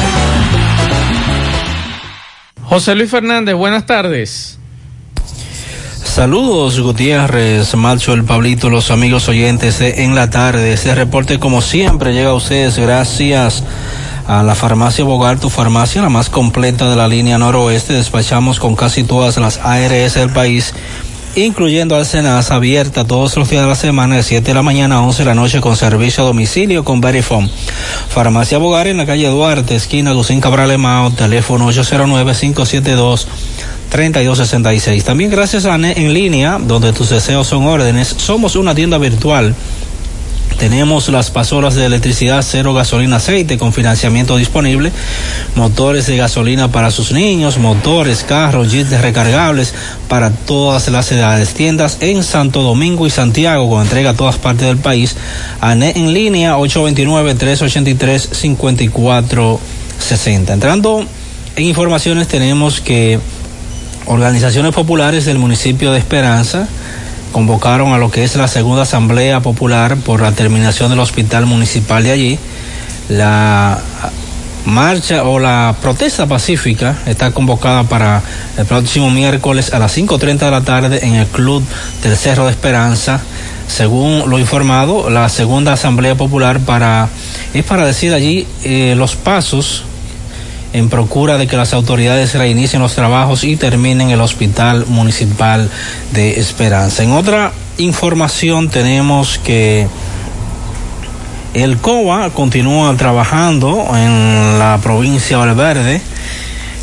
José Luis Fernández, buenas tardes. Saludos Gutiérrez, Macho, el Pablito, los amigos oyentes de En la Tarde. Este reporte como siempre llega a ustedes gracias a la farmacia Bogar, tu farmacia, la más completa de la línea noroeste. Despachamos con casi todas las ARS del país, incluyendo Alcenas, abierta todos los días de la semana de 7 de la mañana a 11 de la noche con servicio a domicilio con Verifone. Farmacia Bogar en la calle Duarte, esquina Lucín Cabral Emao, teléfono 809-572. 3266. También gracias a NE en línea, donde tus deseos son órdenes. Somos una tienda virtual. Tenemos las pasoras de electricidad cero gasolina aceite con financiamiento disponible, motores de gasolina para sus niños, motores, carros, jeeps recargables para todas las edades. Tiendas en Santo Domingo y Santiago con entrega a todas partes del país. En línea 829-383-5460. Entrando en informaciones tenemos que organizaciones populares del municipio de Esperanza convocaron a lo que es la segunda asamblea popular por la terminación del hospital municipal de allí. La marcha o la protesta pacífica está convocada para el próximo miércoles a las 5.30 de la tarde en el Club del Cerro de Esperanza. Según lo informado, la segunda asamblea popular para es para decir allí eh, los pasos en procura de que las autoridades reinicien los trabajos y terminen el hospital municipal de Esperanza. En otra información tenemos que el COA continúa trabajando en la provincia de Valverde.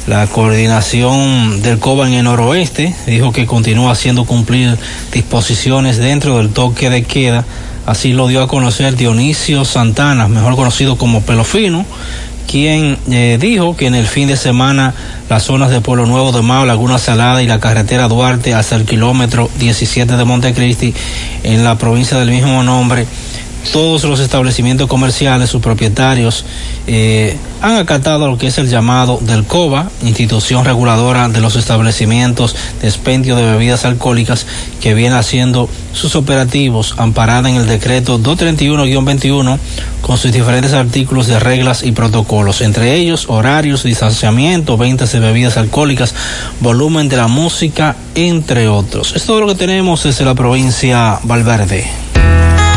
La coordinación del COBA en el noroeste dijo que continúa haciendo cumplir disposiciones dentro del toque de queda. Así lo dio a conocer Dionisio Santana, mejor conocido como Pelofino, quien eh, dijo que en el fin de semana las zonas de Pueblo Nuevo de Mao, Laguna Salada y la carretera Duarte hasta el kilómetro 17 de Montecristi en la provincia del mismo nombre todos los establecimientos comerciales, sus propietarios, eh, han acatado lo que es el llamado del COBA, institución reguladora de los establecimientos de expendio de bebidas alcohólicas, que viene haciendo sus operativos amparada en el decreto 231-21 con sus diferentes artículos de reglas y protocolos, entre ellos horarios, distanciamiento, ventas de bebidas alcohólicas, volumen de la música, entre otros. Es todo lo que tenemos desde la provincia Valverde.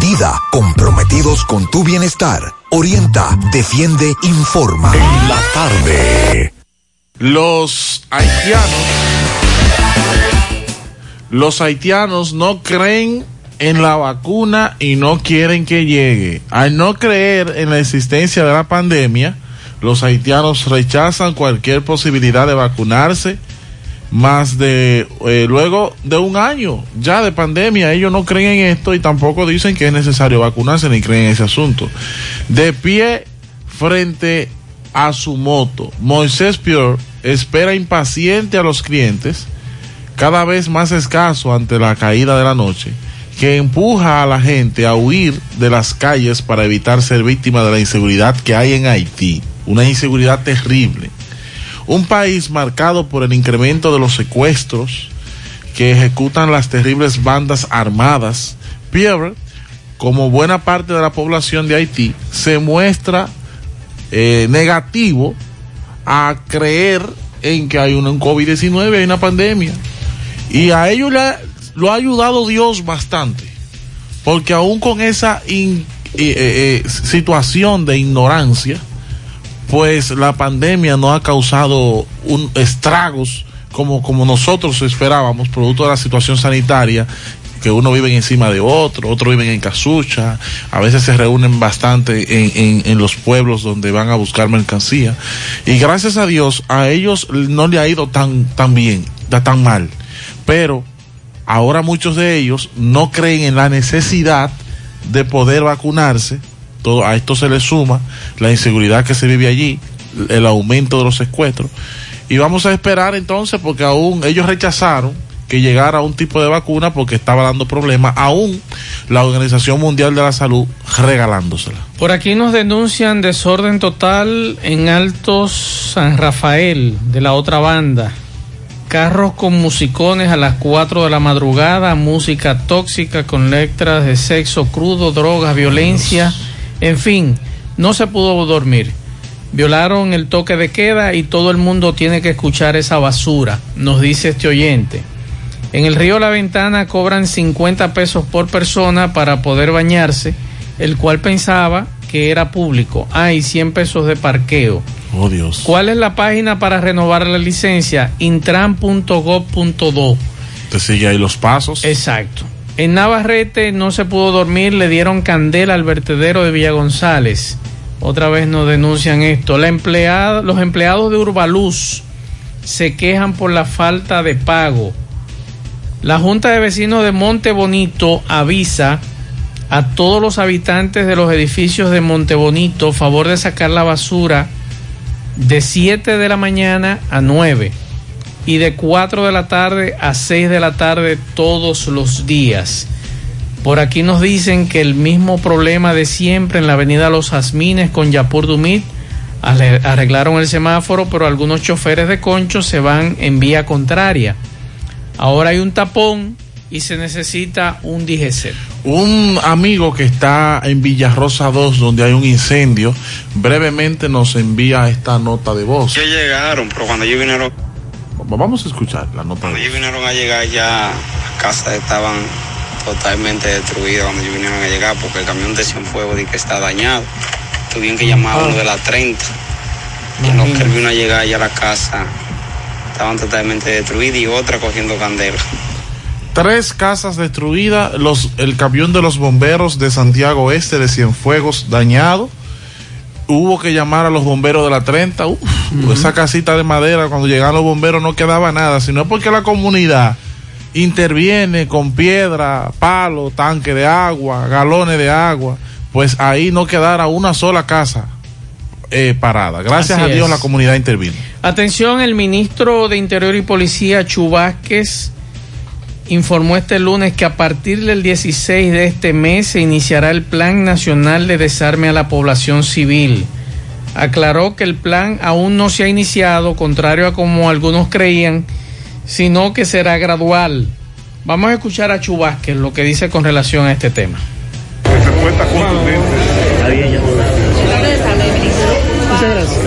Dida, comprometidos con tu bienestar. Orienta, defiende, informa. En la tarde. Los haitianos, los haitianos no creen en la vacuna y no quieren que llegue. Al no creer en la existencia de la pandemia, los haitianos rechazan cualquier posibilidad de vacunarse más de eh, luego de un año ya de pandemia ellos no creen en esto y tampoco dicen que es necesario vacunarse ni creen en ese asunto. De pie frente a su moto Moisés Pior espera impaciente a los clientes cada vez más escaso ante la caída de la noche que empuja a la gente a huir de las calles para evitar ser víctima de la inseguridad que hay en Haití. Una inseguridad terrible un país marcado por el incremento de los secuestros que ejecutan las terribles bandas armadas, Pierre, como buena parte de la población de Haití, se muestra eh, negativo a creer en que hay un, un COVID-19, hay una pandemia. Y a ellos le lo ha ayudado Dios bastante, porque aún con esa eh, eh, situación de ignorancia, pues la pandemia no ha causado un estragos como, como nosotros esperábamos, producto de la situación sanitaria, que uno vive encima de otro, otros viven en casucha, a veces se reúnen bastante en, en, los pueblos donde van a buscar mercancía. Y gracias a Dios, a ellos no le ha ido tan, tan bien, tan mal. Pero ahora muchos de ellos no creen en la necesidad de poder vacunarse. Todo, a esto se le suma la inseguridad que se vive allí, el aumento de los secuestros. Y vamos a esperar entonces, porque aún ellos rechazaron que llegara un tipo de vacuna porque estaba dando problemas, aún la Organización Mundial de la Salud regalándosela. Por aquí nos denuncian desorden total en Altos San Rafael, de la otra banda. Carros con musicones a las 4 de la madrugada, música tóxica con letras de sexo crudo, drogas, violencia, en fin, no se pudo dormir. Violaron el toque de queda y todo el mundo tiene que escuchar esa basura, nos dice este oyente. En el río La Ventana cobran 50 pesos por persona para poder bañarse, el cual pensaba que era público. Hay 100 pesos de parqueo. Oh Dios. ¿Cuál es la página para renovar la licencia? intran.gov.do. Te sigue ahí los pasos. Exacto. En Navarrete no se pudo dormir, le dieron candela al vertedero de Villa González. Otra vez nos denuncian esto. La empleada, los empleados de Urbaluz se quejan por la falta de pago. La Junta de Vecinos de Monte Bonito avisa a todos los habitantes de los edificios de Monte Bonito favor de sacar la basura de 7 de la mañana a 9 y de 4 de la tarde a 6 de la tarde todos los días. Por aquí nos dicen que el mismo problema de siempre en la avenida Los Jazmines con Yapur Dumit arre- arreglaron el semáforo, pero algunos choferes de concho se van en vía contraria. Ahora hay un tapón y se necesita un DGC. Un amigo que está en Villarrosa 2, donde hay un incendio, brevemente nos envía esta nota de voz. Ellos llegaron, pero cuando ellos vinieron, Vamos a escuchar la nota cuando ellos vinieron a llegar ya, las casas estaban totalmente destruidas cuando ellos vinieron a llegar porque el camión de Cienfuegos dice que está dañado. Tuvieron que llamar a uno de la 30. Y en lo que él vino a llegar ya la casa estaban totalmente destruidas y otra cogiendo candela. Tres casas destruidas, los, el camión de los bomberos de Santiago Este de Cienfuegos dañado. Hubo que llamar a los bomberos de la 30. Uf, Esa casita de madera, cuando llegaban los bomberos no quedaba nada, sino es porque la comunidad interviene con piedra, palo, tanque de agua, galones de agua. Pues ahí no quedara una sola casa eh, parada. Gracias Así a Dios es. la comunidad intervino. Atención, el ministro de Interior y Policía, Chubásquez, informó este lunes que a partir del 16 de este mes se iniciará el Plan Nacional de Desarme a la Población Civil. Aclaró que el plan aún no se ha iniciado, contrario a como algunos creían, sino que será gradual. Vamos a escuchar a Chubásquez lo que dice con relación a este tema. respuesta contundente. Muchas gracias.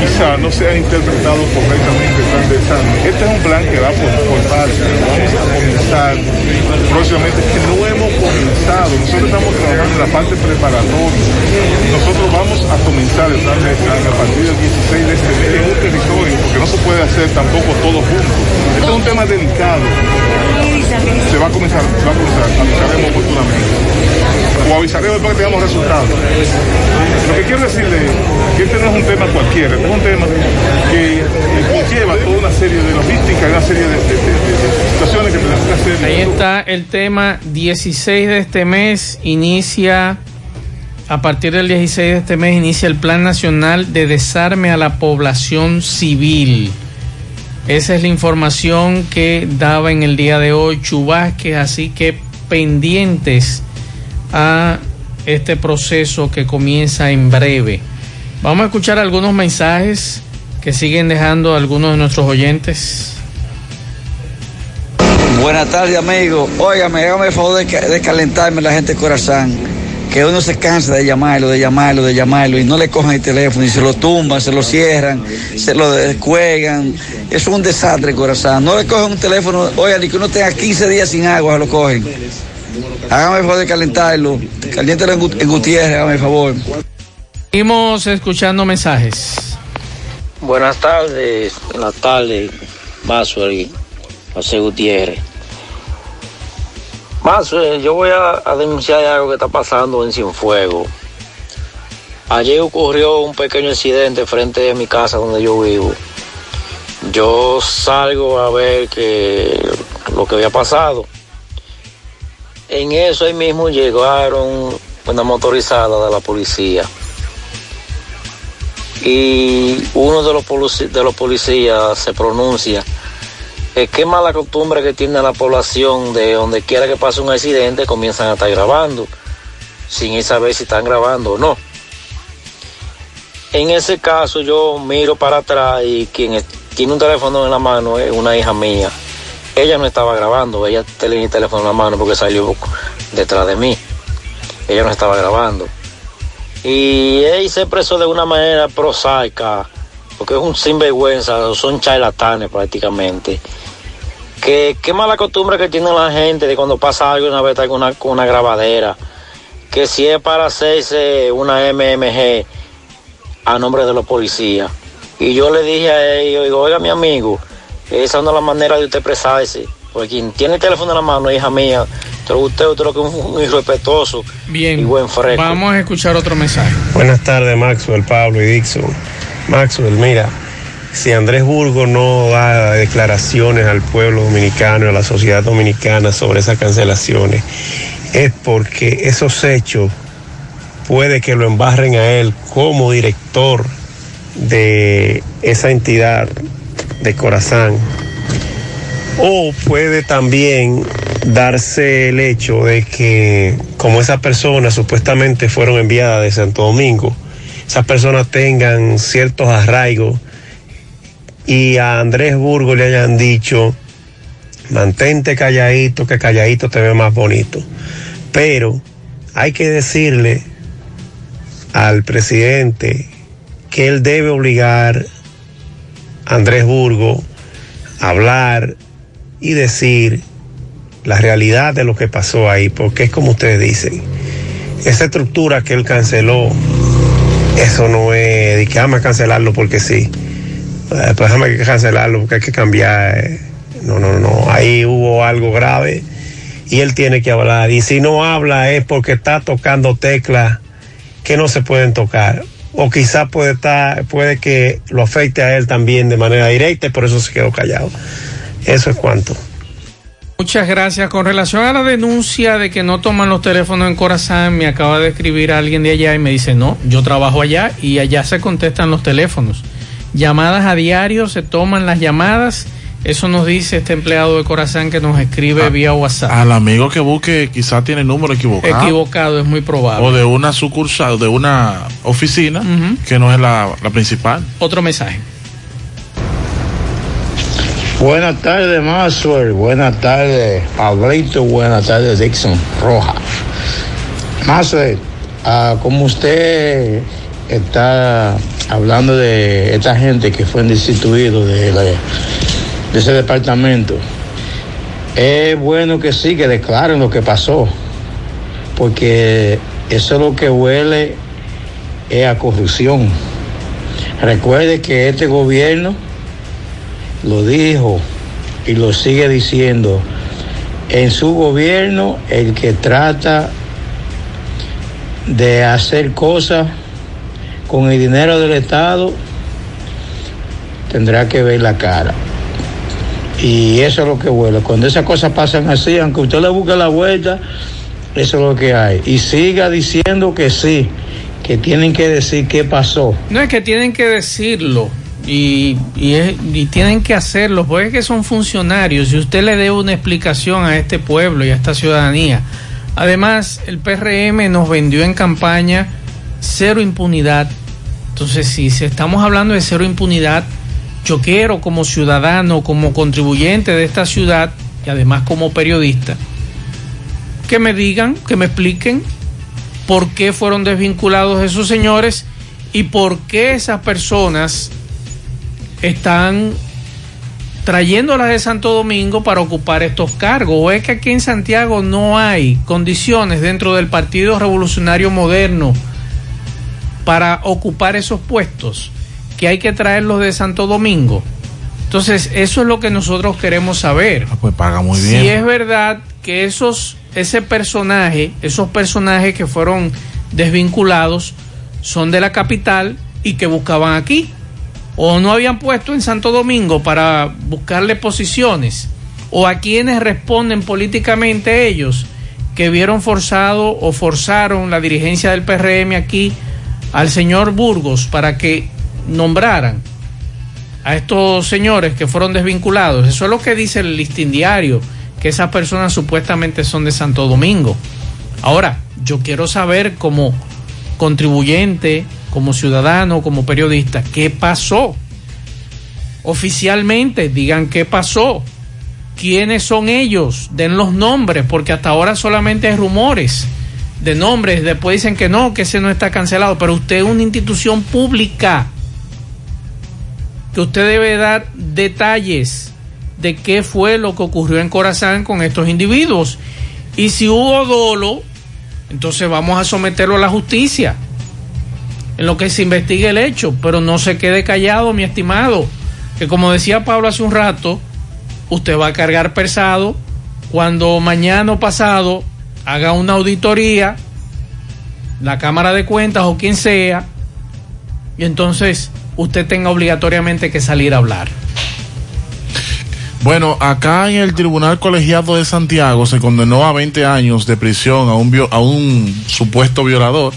Quizá no se ha interpretado correctamente examen. Este es un plan que va por, por partes. Vamos a comenzar próximamente. Que no hemos comenzado. Nosotros estamos trabajando en la parte preparatoria. Nosotros vamos a comenzar el plan de a partir del 16 de este mes en un territorio, porque no se puede hacer tampoco todo junto. Este es un tema delicado. Se va a comenzar, se va a comenzar, avisaremos oportunamente. O avisaremos después que tengamos resultados. Lo que quiero decirle es que este no es un tema cualquiera, es un tema que conlleva toda una serie de logística, una serie de, de- de- de- de situaciones que tenemos que hacer. Ahí está el tema 16 de este mes inicia a partir del 16 de este mes inicia el Plan Nacional de Desarme a la Población Civil. Esa es la información que daba en el día de hoy Chubasque, así que pendientes a este proceso que comienza en breve. Vamos a escuchar algunos mensajes que siguen dejando algunos de nuestros oyentes. Buenas tardes, amigo. Óigame, hágame el favor de, de calentarme la gente de corazón. Que uno se cansa de llamarlo, de llamarlo, de llamarlo y no le cogen el teléfono y se lo tumban, se lo cierran, se lo descuelgan. Es un desastre, corazón. No le cogen un teléfono, oiga, ni que uno tenga 15 días sin agua, lo cogen. Hágame el favor de calentarlo. Caliéntalo en, en Gutiérrez, hágame el favor. Seguimos escuchando mensajes. Buenas tardes, buenas tardes, Maxwell y José Gutiérrez. Maxwell, yo voy a, denunciar algo que está pasando en Cienfuegos. Ayer ocurrió un pequeño incidente frente a mi casa donde yo vivo. Yo salgo a ver que lo que había pasado. En eso ahí mismo llegaron una motorizada de la policía y uno de los, polici- de los policías se pronuncia que qué mala costumbre que tiene la población de donde quiera que pase un accidente comienzan a estar grabando sin saber si están grabando o no. En ese caso yo miro para atrás y quien tiene un teléfono en la mano es una hija mía. Ella no estaba grabando, ella tenía el teléfono en la mano porque salió detrás de mí. Ella no estaba grabando. Y él se expresó de una manera prosaica, porque es un sinvergüenza, son charlatanes prácticamente. Que qué mala costumbre que tiene la gente de cuando pasa algo una vez con una, una grabadera. Que si es para hacerse una MMG a nombre de los policías. Y yo le dije a ellos, digo, oiga mi amigo, esa no es la manera de usted expresarse. Porque quien tiene el teléfono en la mano, hija mía, usted, usted, usted lo que es un, un irrespetuoso Bien, y buen fresco. vamos a escuchar otro mensaje. Buenas tardes, Maxwell, Pablo y Dixon. Maxwell, mira, si Andrés Burgo no da declaraciones al pueblo dominicano y a la sociedad dominicana sobre esas cancelaciones, es porque esos hechos puede que lo embarren a él como director de esa entidad de Corazán. O puede también darse el hecho de que como esas personas supuestamente fueron enviadas de Santo Domingo, esas personas tengan ciertos arraigos y a Andrés Burgo le hayan dicho, mantente calladito, que calladito te ve más bonito. Pero hay que decirle al presidente que él debe obligar a Andrés Burgo a hablar y decir la realidad de lo que pasó ahí, porque es como ustedes dicen, esa estructura que él canceló, eso no es de que vamos a cancelarlo porque sí, Eh, pues déjame que cancelarlo porque hay que cambiar, eh. no, no, no, ahí hubo algo grave y él tiene que hablar, y si no habla es porque está tocando teclas que no se pueden tocar. O quizá puede estar, puede que lo afecte a él también de manera directa y por eso se quedó callado. Eso es cuanto. Muchas gracias. Con relación a la denuncia de que no toman los teléfonos en Corazán, me acaba de escribir alguien de allá y me dice, no, yo trabajo allá y allá se contestan los teléfonos. Llamadas a diario, se toman las llamadas. Eso nos dice este empleado de Corazán que nos escribe Ah, vía WhatsApp. Al amigo que busque, quizá tiene el número equivocado. Equivocado, es muy probable. O de una sucursal, de una oficina que no es la, la principal. Otro mensaje. Buenas tardes, Maxwell. Buenas tardes, Pablito. Buenas tardes, Dixon Roja. Maxwell, ah, como usted está hablando de esta gente que fue destituido de, ese departamento, es bueno que sí, que declaren lo que pasó, porque eso es lo que huele es a corrupción. Recuerde que este gobierno lo dijo y lo sigue diciendo. En su gobierno, el que trata de hacer cosas con el dinero del Estado tendrá que ver la cara. Y eso es lo que huele. Cuando esas cosas pasan así, aunque usted le busque la vuelta, eso es lo que hay. Y siga diciendo que sí, que tienen que decir qué pasó. No es que tienen que decirlo y, tienen que hacerlo, porque son funcionarios y usted le debe una explicación a este pueblo y a esta ciudadanía. Además, el PRM nos vendió en campaña cero impunidad. Entonces, si estamos hablando de cero impunidad, yo quiero como ciudadano, como contribuyente de esta ciudad y además como periodista, que me digan, que me expliquen por qué fueron desvinculados esos señores y por qué esas personas están trayéndolas de Santo Domingo para ocupar estos cargos. O es que aquí en Santiago no hay condiciones dentro del Partido Revolucionario Moderno para ocupar esos puestos, que hay que traerlos de Santo Domingo. Entonces, eso es lo que nosotros queremos saber. Pues paga muy bien. Si es verdad que esos, ese personaje, esos personajes que fueron desvinculados son de la capital y que buscaban aquí, o no habían puesto en Santo Domingo para buscarle posiciones, o a quienes responden políticamente ellos, que vieron forzado o forzaron la dirigencia del PRM aquí al señor Burgos para que nombraran a estos señores que fueron desvinculados. Eso es lo que dice el listín diario, que esas personas supuestamente son de Santo Domingo. Ahora, yo quiero saber como contribuyente, como ciudadano, como periodista, qué pasó. Oficialmente, digan qué pasó. ¿Quiénes son ellos? Den los nombres, porque hasta ahora solamente hay rumores de nombres. Después dicen que no, que ese no está cancelado. Pero usted es una institución pública que usted debe dar detalles de qué fue lo que ocurrió en Corazán con estos individuos. Y si hubo dolo, entonces vamos a someterlo a la justicia en lo que se investigue el hecho, pero no se quede callado, mi estimado, que como decía Pablo hace un rato, usted va a cargar pesado cuando mañana o pasado haga una auditoría, la Cámara de Cuentas o quien sea, y entonces usted tenga obligatoriamente que salir a hablar. Bueno, acá en el Tribunal Colegiado de Santiago se condenó a 20 años de prisión a un, a un supuesto violador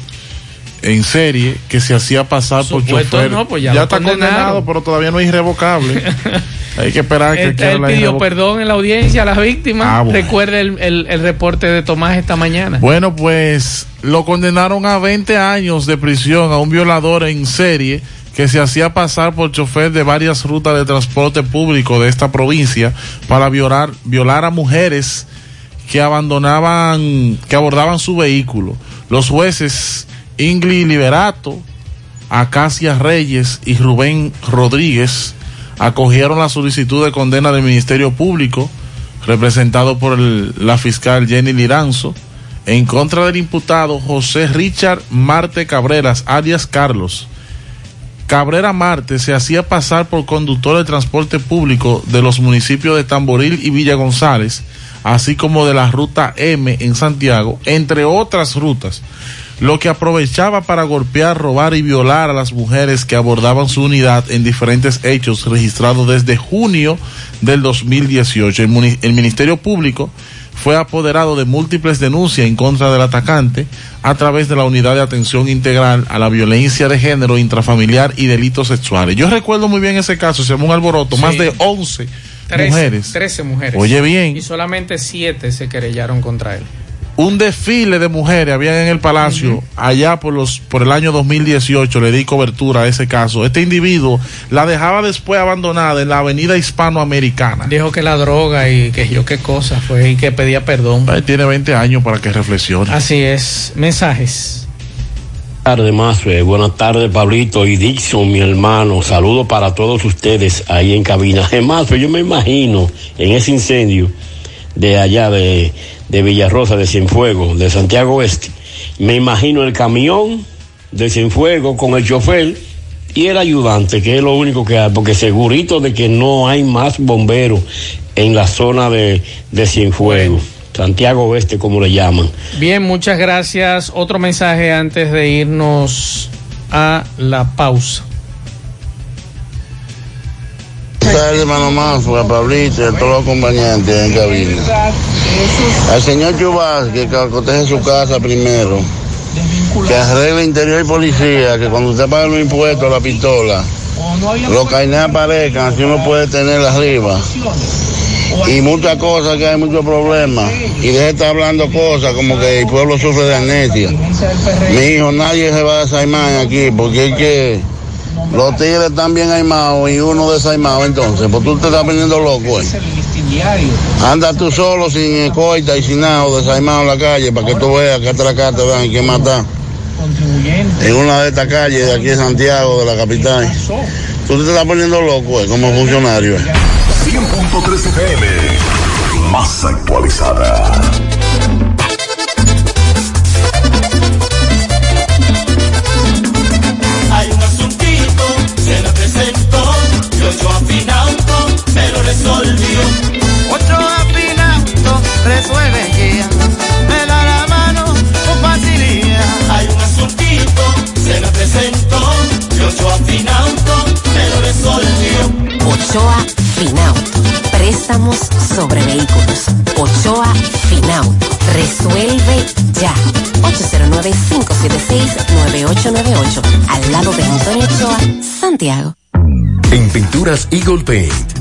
en serie que se hacía pasar por Supuesto chofer. no, pues ya lo está condenado, pero todavía no es irrevocable. Hay que esperar que Él, quede él pidió perdón en la audiencia a las víctimas. Ah, bueno. Recuerde el, el- el reporte de Tomás esta mañana. Bueno, pues lo condenaron a 20 años de prisión a un violador en serie que se hacía pasar por chofer de varias rutas de transporte público de esta provincia para violar, violar a mujeres que abandonaban, que abordaban su vehículo. Los jueces Ingrid Liberato, Acacia Reyes y Rubén Rodríguez acogieron la solicitud de condena del Ministerio Público, representado por la fiscal Jenny Liranzo, en contra del imputado José Richard Marte Cabreras, alias Carlos. Cabrera Marte se hacía pasar por conductor de transporte público de los municipios de Tamboril y Villa González, así como de la ruta M en Santiago, entre otras rutas. Lo que aprovechaba para golpear, robar y violar a las mujeres que abordaban su unidad en diferentes hechos registrados desde junio del 2018. El, el Ministerio Público fue apoderado de múltiples denuncias en contra del atacante a través de la Unidad de Atención Integral a la Violencia de Género, Intrafamiliar y Delitos Sexuales. Yo recuerdo muy bien ese caso, se llamó un alboroto, más de 11 Trece- mujeres. 13 mujeres. Oye bien. Y solamente 7 se querellaron contra él. Un desfile de mujeres había en el palacio allá por los por el año 2018 le di cobertura a ese caso este individuo la dejaba después abandonada en la avenida hispanoamericana Dijo que la droga y que yo qué cosa fue y que pedía perdón. Tiene 20 años para que reflexione Así es. Mensajes. Buenas tardes, Mazue. Buenas tardes, Pablito y Dixon, mi hermano. Saludos para todos ustedes ahí en cabina. Además, yo me imagino en ese incendio de allá de, de Villarrosa, de Cienfuegos, de Santiago Oeste, me imagino el camión de Cienfuegos con el chofer y el ayudante, que es lo único que hay, porque segurito de que no hay más bomberos en la zona de, de Cienfuegos, Santiago Oeste, como le llaman. Bien, muchas gracias. Otro mensaje antes de irnos a la pausa. Tardes, hermano a Pablito y a todos los acompañantes en cabina. Al señor Chubas, que coteje su casa primero. Que arregle interior y policía, que cuando usted paga los impuestos, la pistola, los caines aparezcan, así uno puede tener arriba. Y muchas cosas que hay muchos problemas. Y deje de estar hablando cosas como que el pueblo sufre de amnesia. Mi hijo, nadie se va a desaimar aquí, porque es que los tigres están bien aimados y uno desaimado entonces, pues tú te estás poniendo loco, eh. Anda tú solo sin escolta y sin nada, desaimado en la calle, para que tú veas que atracar te dan y que matar. En una de estas calles de aquí de Santiago, de la capital. Tú te estás poniendo loco, eh, como funcionario. eh. 100.3 FM. Más actualizada. Resolvió. Ocho afinauto resuelve ya, me da la mano con facilidad. Hay un asuntito, se me presentó, yo yo afinauto, me lo resolvió. Ochoa Finauto. Préstamos sobre vehículos. Ochoa Finauto. Resuelve ya. 809-576-9898. Al lado de Antonio Ochoa, Santiago. En Pinturas Eagle Paint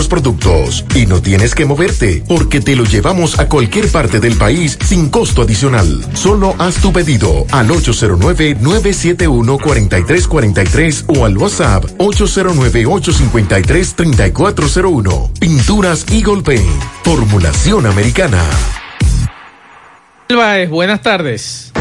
productos. Y no tienes que moverte, porque te lo llevamos a cualquier parte del país sin costo adicional. Solo haz tu pedido al 809-971-4343 o al WhatsApp 809-853-3401. Pinturas Eagle Paint. Formulación americana. Baez, buenas tardes.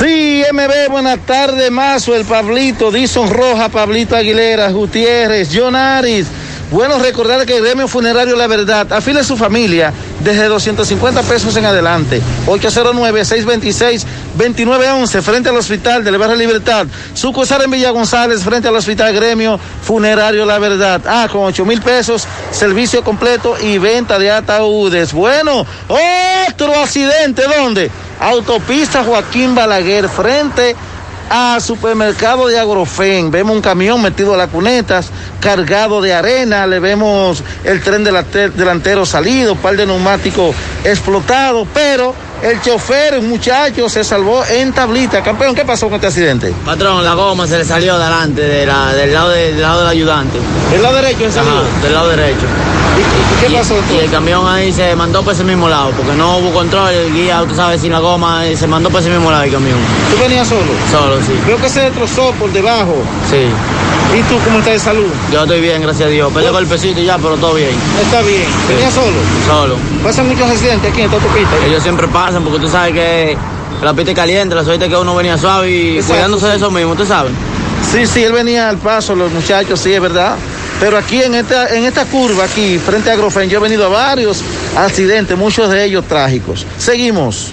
Sí, MB, buenas tardes, Mazo, el Pablito, Dison Roja, Pablito Aguilera, Gutiérrez, John Aris. Bueno, recordar que el gremio funerario La Verdad afile a su familia desde 250 pesos en adelante. 809-626-2911 frente al hospital del Barrio Libertad. Sucursal en Villa González frente al hospital gremio funerario La Verdad. Ah, con 8 mil pesos, servicio completo y venta de ataúdes. Bueno, otro accidente, ¿dónde? Autopista Joaquín Balaguer frente supermercado de Agrofen. Vemos un camión metido a las cunetas, cargado de arena. Le vemos el tren delante- delantero salido, par de neumáticos explotados, pero el chofer, un muchacho, se salvó en tablita. Campeón, ¿qué pasó con este accidente? Patrón, la goma se le salió delante de la- del, lado de- del lado del ayudante. ¿Del lado derecho se salió? Ajá, del lado derecho. ¿Y, qué pasó Y el camión ahí se mandó por ese mismo lado, porque no hubo control, el guía, tú sabes, sin la goma, eh, se mandó por ese mismo lado el camión. ¿Tú venías solo? Solo, sí. Veo que se destrozó por debajo. Sí. ¿Y tú cómo estás de salud? Yo estoy bien, gracias a Dios. Peleé golpecito y ya, pero todo bien. Está bien. ¿Venías solo? Solo. ¿Pasan muchos accidentes aquí en esta autopista? Ellos siempre pasan porque tú sabes que la piste caliente, la suerte que uno venía suave y Exacto, cuidándose de eso mismo, ¿usted sabe? Sí, sí, él venía al paso, los muchachos, sí, es verdad. Pero aquí en esta, en esta curva, aquí, frente a Agrofen, yo he venido a varios accidentes, muchos de ellos trágicos. Seguimos.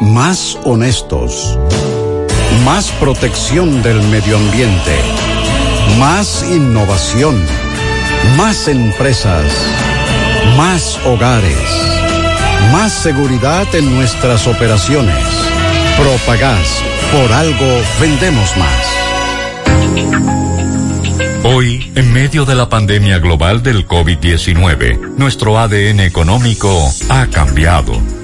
Más honestos. Más protección del medio ambiente. Más innovación. Más empresas. Más hogares. Más seguridad en nuestras operaciones. Propagás. Por algo vendemos más. Hoy, en medio de la pandemia global del COVID-19, nuestro ADN económico ha cambiado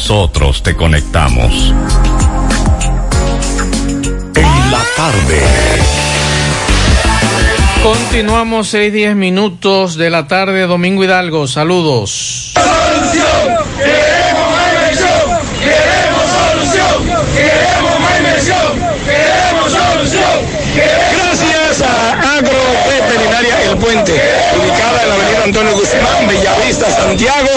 nosotros te conectamos. En la tarde. Continuamos 6, 10 minutos de la tarde, Domingo Hidalgo. Saludos. Queremos más inversión, queremos solución, queremos más inversión, queremos solución. Gracias a Agroveterinaria El Puente, ubicada en la avenida Antonio Guzmán, Bellavista, Santiago,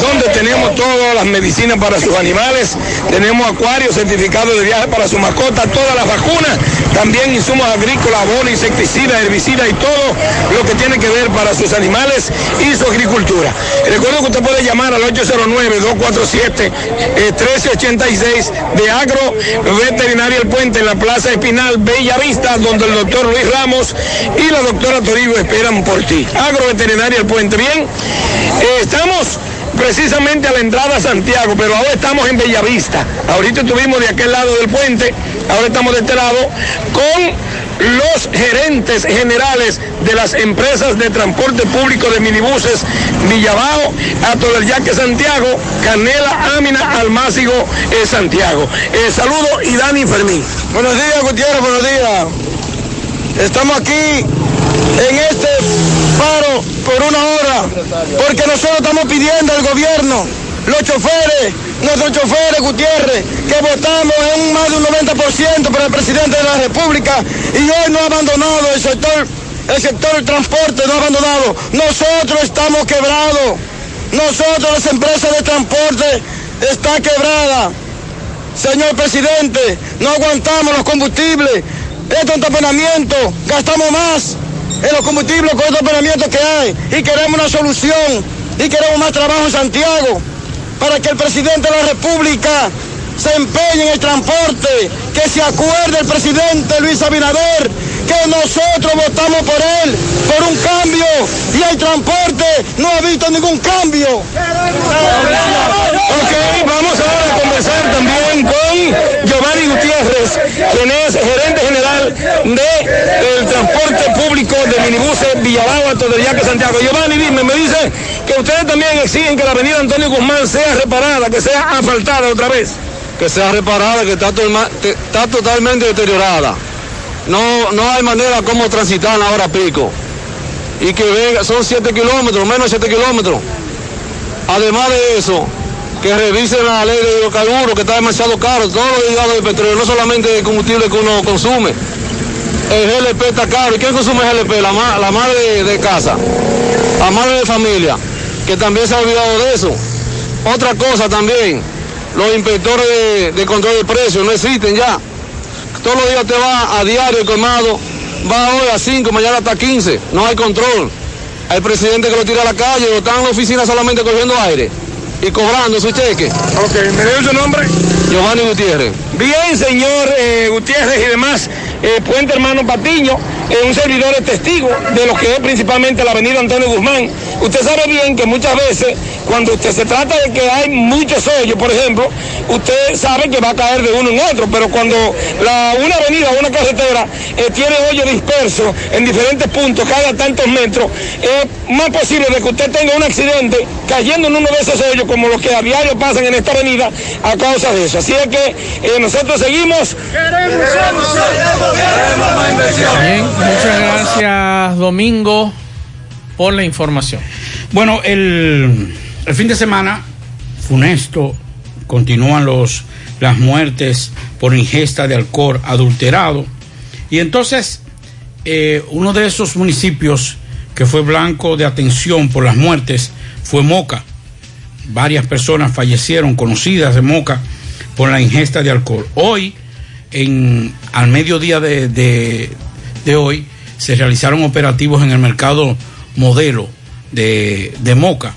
donde tenemos todas las medicinas para sus animales, tenemos acuarios certificados de viaje para su mascota, todas las vacunas, también insumos agrícolas, abono, insecticida, herbicida y todo lo que tiene que ver para sus animales y su agricultura. Recuerdo que usted puede llamar al 809-247-1386 de Agro Veterinaria El Puente en la Plaza Espinal Bella Vista, donde el doctor Luis Ramos y la doctora Torigo esperan por ti. Veterinaria El Puente. Bien, eh, estamos precisamente a la entrada a Santiago, pero ahora estamos en Bellavista. Ahorita estuvimos de aquel lado del puente, ahora estamos de este lado con los gerentes generales de las empresas de transporte público de minibuses Villabao, Ato del Yaque Santiago, Canela, Ámina, Almácigo, eh, Santiago. Eh, saludo y Dani Fermín. Buenos días, Gutiérrez, buenos días. Estamos aquí en este paro por una hora, porque nosotros estamos pidiendo al gobierno, los choferes, nuestros choferes, Gutiérrez, que votamos en más de un 90% para el presidente de la República y hoy no ha abandonado el sector, el sector del transporte, no ha abandonado. Nosotros estamos quebrados, nosotros las empresas de transporte están quebradas. Señor presidente, no aguantamos los combustibles. Estos taponamientos, gastamos más en los combustibles con estos taponamientos que hay. Y queremos una solución. Y queremos más trabajo en Santiago. Para que el presidente de la República se empeñe en el transporte. Que se acuerde el presidente Luis Abinader que nosotros votamos por él, por un cambio. Y el transporte no ha visto ningún cambio. Ok, vamos ahora a conversar también con Giovanni Gutiérrez, quien es gerente general del transporte público de minibuses Villabao a Yaque Santiago. Giovanni, dime, me dice que ustedes también exigen que la avenida Antonio Guzmán sea reparada, que sea asfaltada otra vez. Que sea reparada, que está, te- está totalmente deteriorada. No, no hay manera como transitar en la hora pico. Y que venga, son 7 kilómetros, menos de 7 kilómetros. Además de eso, que revisen la ley de hidrocarburos, que está demasiado caro, todos los derivados de petróleo, no solamente el combustible que uno consume. El GLP está caro. ¿Y quién consume GLP? La, ma- la madre de, casa, la madre de familia, que también se ha olvidado de eso. Otra cosa también, los inspectores de, de control de precios no existen ya. Todos los días te va a diario el colmado, va hoy a 5, mañana hasta 15, no hay control. Hay presidente que lo tira a la calle, o están en la oficina solamente cogiendo aire. Y cobrando su cheque. Ok, ¿me dio su nombre? Giovanni Gutiérrez. Bien, señor eh, Gutiérrez y demás, eh, Puente Hermano Patiño, un servidor es testigo de lo que es principalmente la avenida Antonio Guzmán. Usted sabe bien que muchas veces, cuando usted se trata de que hay muchos hoyos, por ejemplo, usted sabe que va a caer de uno en otro, pero cuando una avenida una carretera eh, tiene hoyos dispersos en diferentes puntos, cada tantos metros, es más posible de que usted tenga un accidente cayendo en uno de esos hoyos, como los que a diario pasan en esta avenida, a causa de eso. Así es que eh, nosotros seguimos. Bien, muchas gracias Domingo por la información. Bueno, el, el fin de semana, funesto, continúan los, las muertes por ingesta de alcohol adulterado. Y entonces, eh, uno de esos municipios que fue blanco de atención por las muertes fue Moca. Varias personas fallecieron, conocidas de Moca, por la ingesta de alcohol. Hoy, en, al mediodía de, de, de hoy, se realizaron operativos en el mercado modelo de, de Moca,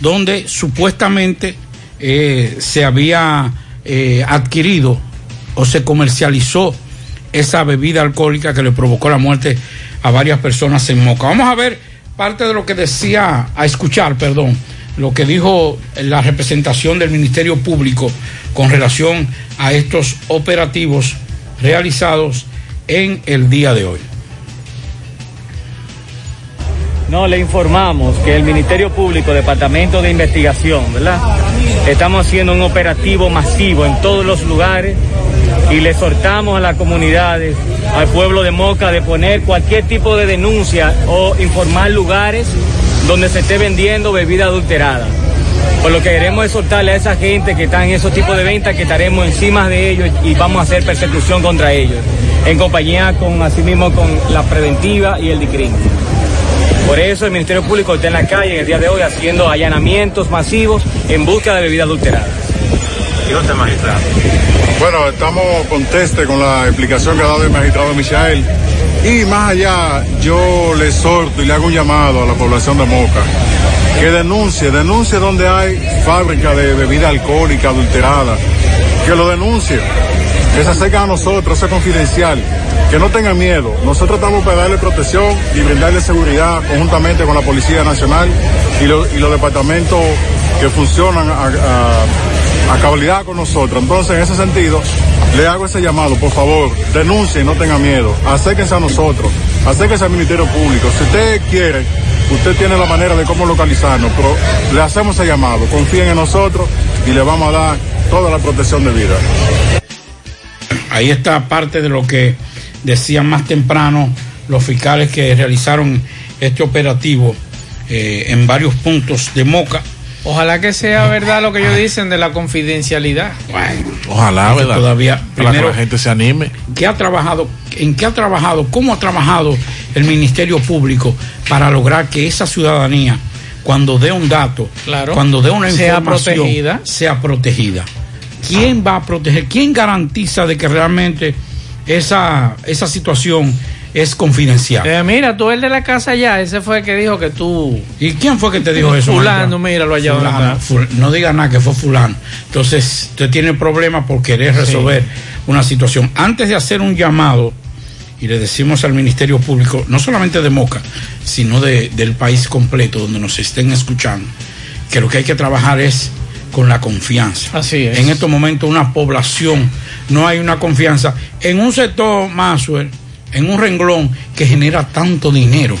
donde supuestamente eh, se había eh, adquirido o se comercializó esa bebida alcohólica que le provocó la muerte a varias personas en Moca. Vamos a ver parte de lo que decía, a escuchar, perdón, lo que dijo la representación del Ministerio Público con relación a estos operativos realizados en el día de hoy. No, le informamos que el Ministerio Público, Departamento de Investigación, ¿verdad? Estamos haciendo un operativo masivo en todos los lugares y le exhortamos a las comunidades, al pueblo de Moca, de poner cualquier tipo de denuncia o informar lugares donde se esté vendiendo bebida adulterada. Por lo que queremos exhortarle a esa gente que está en esos tipos de ventas que estaremos encima de ellos y vamos a hacer persecución contra ellos, en compañía con, asimismo, con la preventiva y el DICRIM. Por eso el Ministerio Público está en la calle en el día de hoy haciendo allanamientos masivos en busca de bebidas adulteradas. ¿Y dónde magistrado? Bueno, estamos contestes con la explicación que ha dado el magistrado Michael. Y más allá, yo le exhorto y le hago un llamado a la población de Moca que denuncie, denuncie donde hay fábrica de bebida alcohólica adulterada, que lo denuncie, que se acerquen a nosotros, eso es confidencial, que no tengan miedo. Nosotros estamos para darle protección y brindarle seguridad conjuntamente con la Policía Nacional y, y los departamentos que funcionan a, a- a cabalidad con nosotros. Entonces, en ese sentido, le hago ese llamado, por favor, denuncien, no tengan miedo, acérquense a nosotros, acérquense al Ministerio Público. Si usted quiere, usted tiene la manera de cómo localizarnos, pero le hacemos ese llamado, confíen en nosotros y le vamos a dar toda la protección de vida. Ahí está parte de lo que decían más temprano los fiscales que realizaron este operativo eh, en varios puntos de Moca. Ojalá que sea verdad lo que ellos dicen de la confidencialidad. Ojalá, Eso ¿verdad? todavía, Para que primero- la gente se anime. ¿Qué ha trabajado, en qué ha trabajado, cómo ha trabajado el Ministerio Público para lograr que esa ciudadanía, cuando dé un dato, Claro. cuando dé una Sea información, protegida. sea protegida? ¿Quién va a proteger? ¿Quién garantiza de que realmente esa, esa situación es confidencial? Eh, mira, tú el de la casa ya, ese fue el que dijo que tú. ¿Y quién fue que te dijo eso? Fulano, míralo allá Fulano, ful- no diga nada que fue fulano. Entonces, usted tiene problemas por querer resolver una situación. Antes de hacer un llamado, y le decimos al Ministerio Público, no solamente de Moca, sino de- del país completo donde nos estén escuchando, que lo que hay que trabajar es con la confianza. Así es. En estos momentos una población, no hay una confianza en un sector más, en un renglón que genera tanto dinero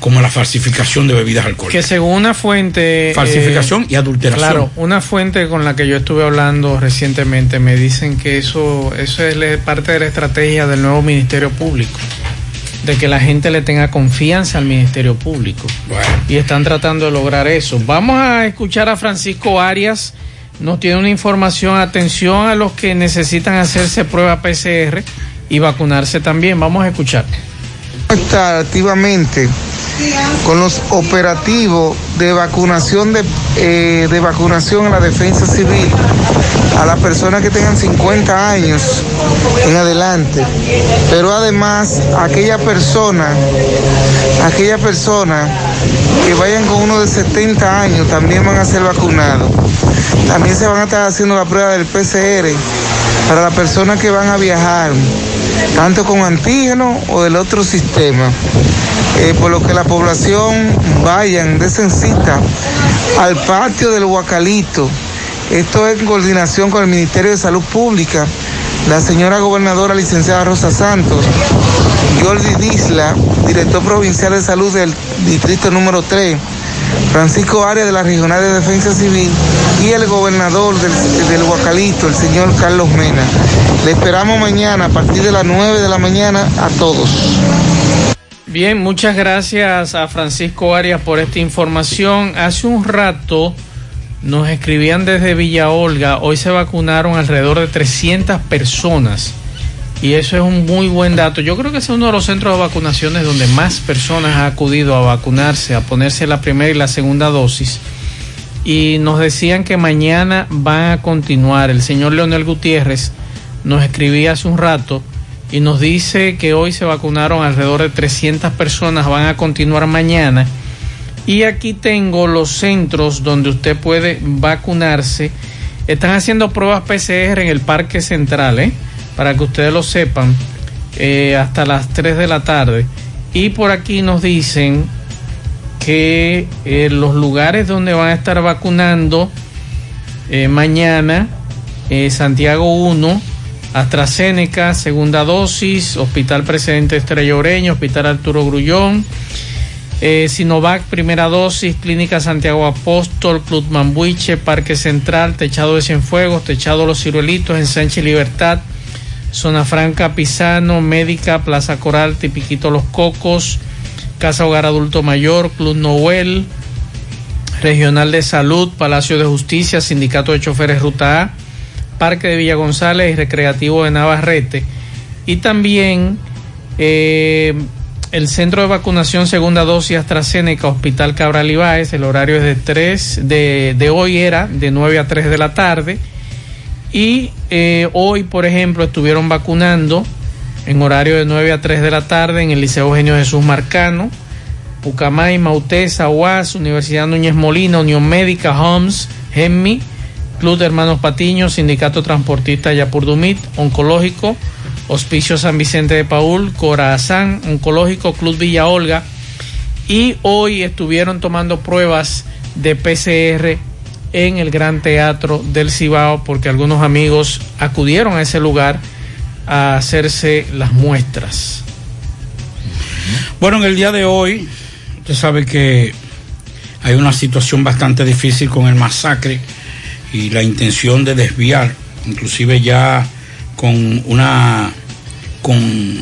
como la falsificación de bebidas alcohólicas. Que según una fuente. Falsificación eh, y adulteración. Claro, una fuente con la que yo estuve hablando recientemente me dicen que eso, eso es parte de la estrategia del nuevo Ministerio Público. De que la gente le tenga confianza al Ministerio Público. Y están tratando de lograr eso. Vamos a escuchar a Francisco Arias. Nos tiene una información. Atención a los que necesitan hacerse prueba PCR y vacunarse también. Vamos a escuchar. está activamente con los operativos de vacunación de, eh, de vacunación a la defensa civil a las personas que tengan 50 años en adelante, pero además aquella persona, aquella persona que vayan con uno de 70 años también van a ser vacunados. También se van a estar haciendo la prueba del PCR para las personas que van a viajar, tanto con antígeno o del otro sistema. Eh, por lo que la población vayan, desen cita al patio del Huacalito. Esto es en coordinación con el Ministerio de Salud Pública, la señora gobernadora licenciada Rosa Santos, Jordi Disla, director provincial de salud del distrito número 3, Francisco Arias de la Regional de Defensa Civil y el gobernador del, del Huacalito, el señor Carlos Mena. Le esperamos mañana a partir de las 9 de la mañana a todos. Bien, muchas gracias a Francisco Arias por esta información. Hace un rato nos escribían desde Villa Olga, hoy se vacunaron alrededor de 300 personas y eso es un muy buen dato. Yo creo que es uno de los centros de vacunaciones donde más personas han acudido a vacunarse, a ponerse la primera y la segunda dosis. Y nos decían que mañana van a continuar. El señor Leonel Gutiérrez nos escribía hace un rato y nos dice que hoy se vacunaron alrededor de 300 personas, van a continuar mañana. Y aquí tengo los centros donde usted puede vacunarse. Están haciendo pruebas PCR en el Parque Central, ¿eh? Para que ustedes lo sepan, eh, hasta las 3 de la tarde. Y por aquí nos dicen que eh, los lugares donde van a estar vacunando eh, mañana, Santiago 1, AstraZeneca, segunda dosis, Hospital Presidente Estrella Oreño, Hospital Arturo Grullón, Sinovac, primera dosis, Clínica Santiago Apóstol, Club Mambuiche, Parque Central, Techado de Cienfuegos, Techado Los Ciruelitos, Ensanche Libertad, Zona Franca, Pisano, Médica, Plaza Coral, Tipiquito Los Cocos, Casa Hogar Adulto Mayor, Club Noel, Regional de Salud, Palacio de Justicia, Sindicato de Choferes Ruta A, Parque de Villa González y Recreativo de Navarrete. Y también eh, el centro de vacunación segunda dosis AstraZeneca, Hospital Cabral Ibáez, el horario es de 3, de, de hoy era de 9 a 3 de la tarde. Y eh, hoy, por ejemplo, estuvieron vacunando en horario de 9 a 3 de la tarde en el Liceo Eugenio Jesús Marcano, Pucamay, Mautesa, UAS, Universidad Núñez Molina, Unión Médica, HOMS, GEMMI, Club de Hermanos Patiño, Sindicato Transportista Yapurdumit, Oncológico, Hospicio San Vicente de Paul, Corazán, Oncológico, Club Villa Olga. Y hoy estuvieron tomando pruebas de PCR en el Gran Teatro del Cibao porque algunos amigos acudieron a ese lugar a hacerse las muestras. Bueno, en el día de hoy, usted sabe que hay una situación bastante difícil con el masacre y la intención de desviar, inclusive ya con una con,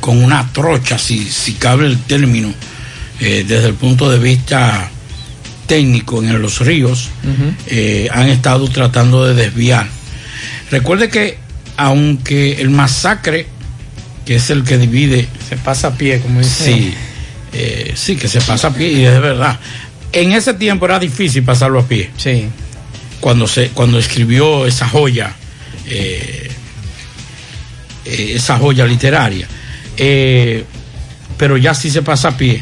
con una trocha, si, si cabe el término, eh, desde el punto de vista técnico en los ríos, eh, han estado tratando de desviar. Recuerde que aunque el masacre, que es el que divide... Se pasa a pie, como dice. Sí, eh, sí, que se pasa a pie, y es verdad. En ese tiempo era difícil pasarlo a pie. Sí. Cuando, se, cuando escribió esa joya, eh, esa joya literaria. Pero ya sí se pasa a pie.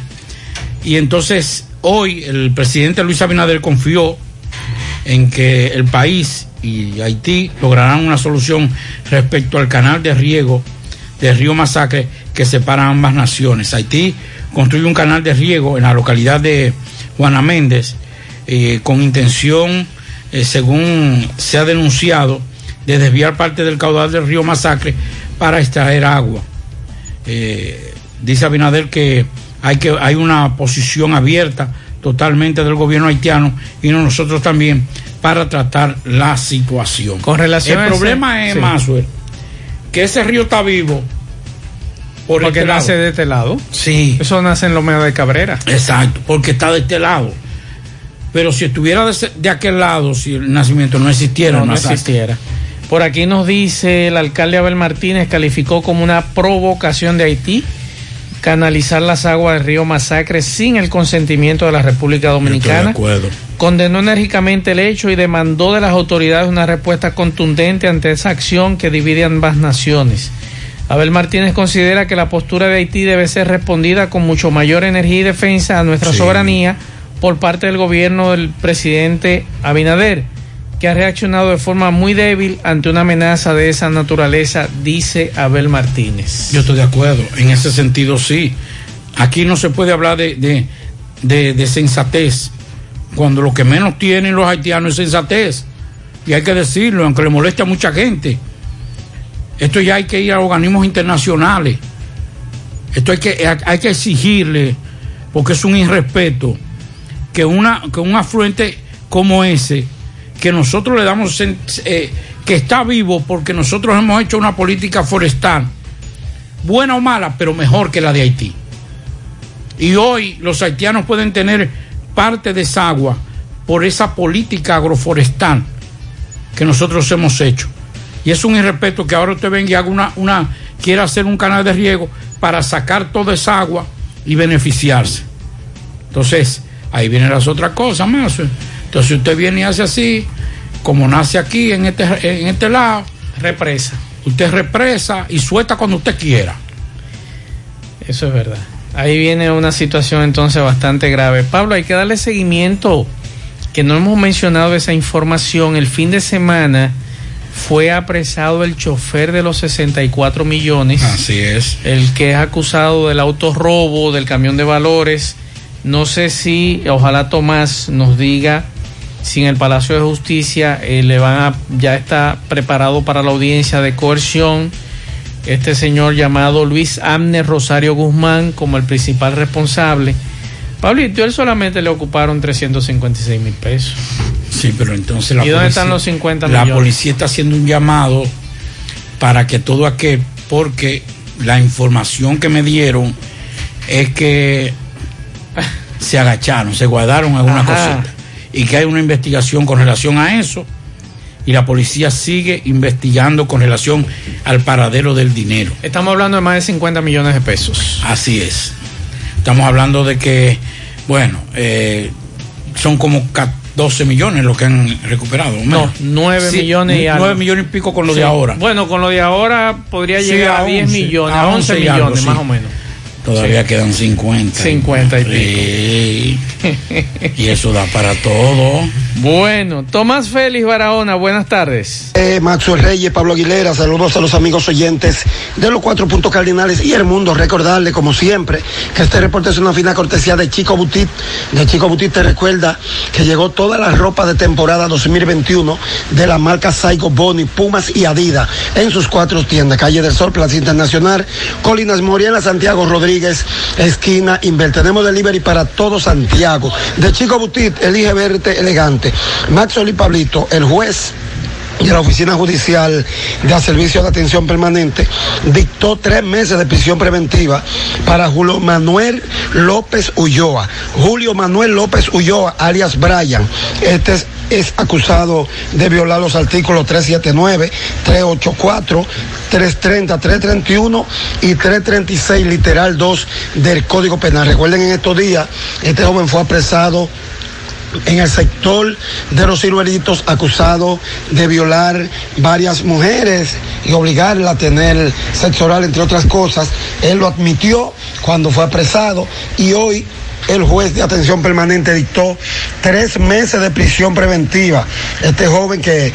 Y entonces hoy el presidente Luis Abinader confió en que el país y Haití lograrán una solución respecto al canal de riego del río Masacre que separa ambas naciones. Haití construye un canal de riego en la localidad de Juana Méndez eh, con intención, eh, según se ha denunciado, de desviar parte del caudal del río Masacre para extraer agua. Eh, dice Abinader que hay, que hay una posición abierta totalmente del gobierno haitiano y no nosotros también para tratar la situación. Con relación El problema ese- es, sí. Maswell, que ese río está vivo. Por porque este nace lado. de este lado. Sí. Eso nace en Lomeda de Cabrera. Exacto, porque está de este lado. Pero si estuviera de, aquel lado, si el nacimiento no existiera, No, no existiera. Por aquí nos dice el alcalde Abel Martínez calificó como una provocación de Haití canalizar las aguas del río Masacre sin el consentimiento de la República Dominicana. acuerdo. Condenó enérgicamente el hecho y demandó de las autoridades una respuesta contundente ante esa acción que divide ambas naciones. Abel Martínez considera que la postura de Haití debe ser respondida con mucho mayor energía y defensa a nuestra Sí. soberanía por parte del gobierno del presidente Abinader, que ha reaccionado de forma muy débil ante una amenaza de esa naturaleza, dice Abel Martínez. Yo estoy de acuerdo, en ese sentido sí. Aquí no se puede hablar de, de, de- de sensatez, cuando lo que menos tienen los haitianos es sensatez. Y hay que decirlo, aunque le moleste a mucha gente. Esto ya hay que ir a organismos internacionales. Esto hay que, hay que exigirle, porque es un irrespeto, que, una, que un afluente como ese, que nosotros le damos, eh, que está vivo porque nosotros hemos hecho una política forestal, buena o mala, pero mejor que la de Haití. Y hoy los haitianos pueden tener parte de esa agua por esa política agroforestal que nosotros hemos hecho. Y es un irrespeto que ahora usted venga y haga una, una, quiera hacer un canal de riego para sacar toda esa agua y beneficiarse. Entonces, ahí vienen las otras cosas más. Entonces usted viene y hace así, como nace aquí en este, en este lado. Represa. Usted represa y suelta cuando usted quiera. Eso es verdad. Ahí viene una situación entonces bastante grave. Pablo, hay que darle seguimiento, que no hemos mencionado esa información. El fin de semana fue apresado el chofer de los 64 millones. Así es. El que es acusado del autorrobo, del camión de valores. No sé si, ojalá Tomás nos diga si en el Palacio de Justicia eh, le van a, ya está preparado para la audiencia de coerción este señor llamado Luis Amner Rosario Guzmán como el principal responsable. Pablito, él solamente le ocuparon 356 mil pesos. Sí, pero entonces la ¿Y dónde policía, están los 50 La millones? policía está haciendo un llamado para que todo aquel, porque la información que me dieron es que se agacharon, se guardaron alguna Ajá. cosita y que hay una investigación con relación a eso y la policía sigue investigando con relación al paradero del dinero. Estamos hablando de más de 50 millones de pesos. Así es. Estamos hablando de que, bueno, eh, son como ca- 12 millones lo que han recuperado. No, 9 Sí, millones y algo. 9 millones y pico con lo Sí. de ahora. Bueno, con lo de ahora podría Sí, llegar a, a 10 11, millones, a a 11 11 y algo, millones sí. más o menos. Todavía Sí. quedan 50. 50 y Sí. y eso da para todo. Bueno, Tomás Félix Barahona, buenas tardes. Eh, Maxwell Reyes, Pablo Aguilera, saludos a los amigos oyentes de los cuatro puntos cardinales y el mundo. Recordarle, como siempre, que este reporte es una fina cortesía de Chico Butit. De Chico Butit te recuerda que llegó toda la ropa de temporada 2021 de la marca Saigo Boni, Pumas y Adidas en sus cuatro tiendas. Calle del Sol, Plaza Internacional, Colinas Moriana, Santiago Rodríguez, esquina Inver. Tenemos delivery para todo Santiago. De Chico Butit, elige verte elegante. Maxwell y Pablito, el juez y la Oficina Judicial de Servicio de Atención Permanente dictó tres meses de prisión preventiva para Julio Manuel López Ulloa. Julio Manuel López Ulloa, alias Brian. Este es, es acusado de violar los artículos 379, 384, 330, 331 y 336, literal 2 del Código Penal. Recuerden en estos días, este joven fue apresado en el sector de los ciruelitos acusado de violar varias mujeres y obligarla a tener sexo oral, entre otras cosas. Él lo admitió cuando fue apresado y hoy el juez de atención permanente dictó tres meses de prisión preventiva. Este joven que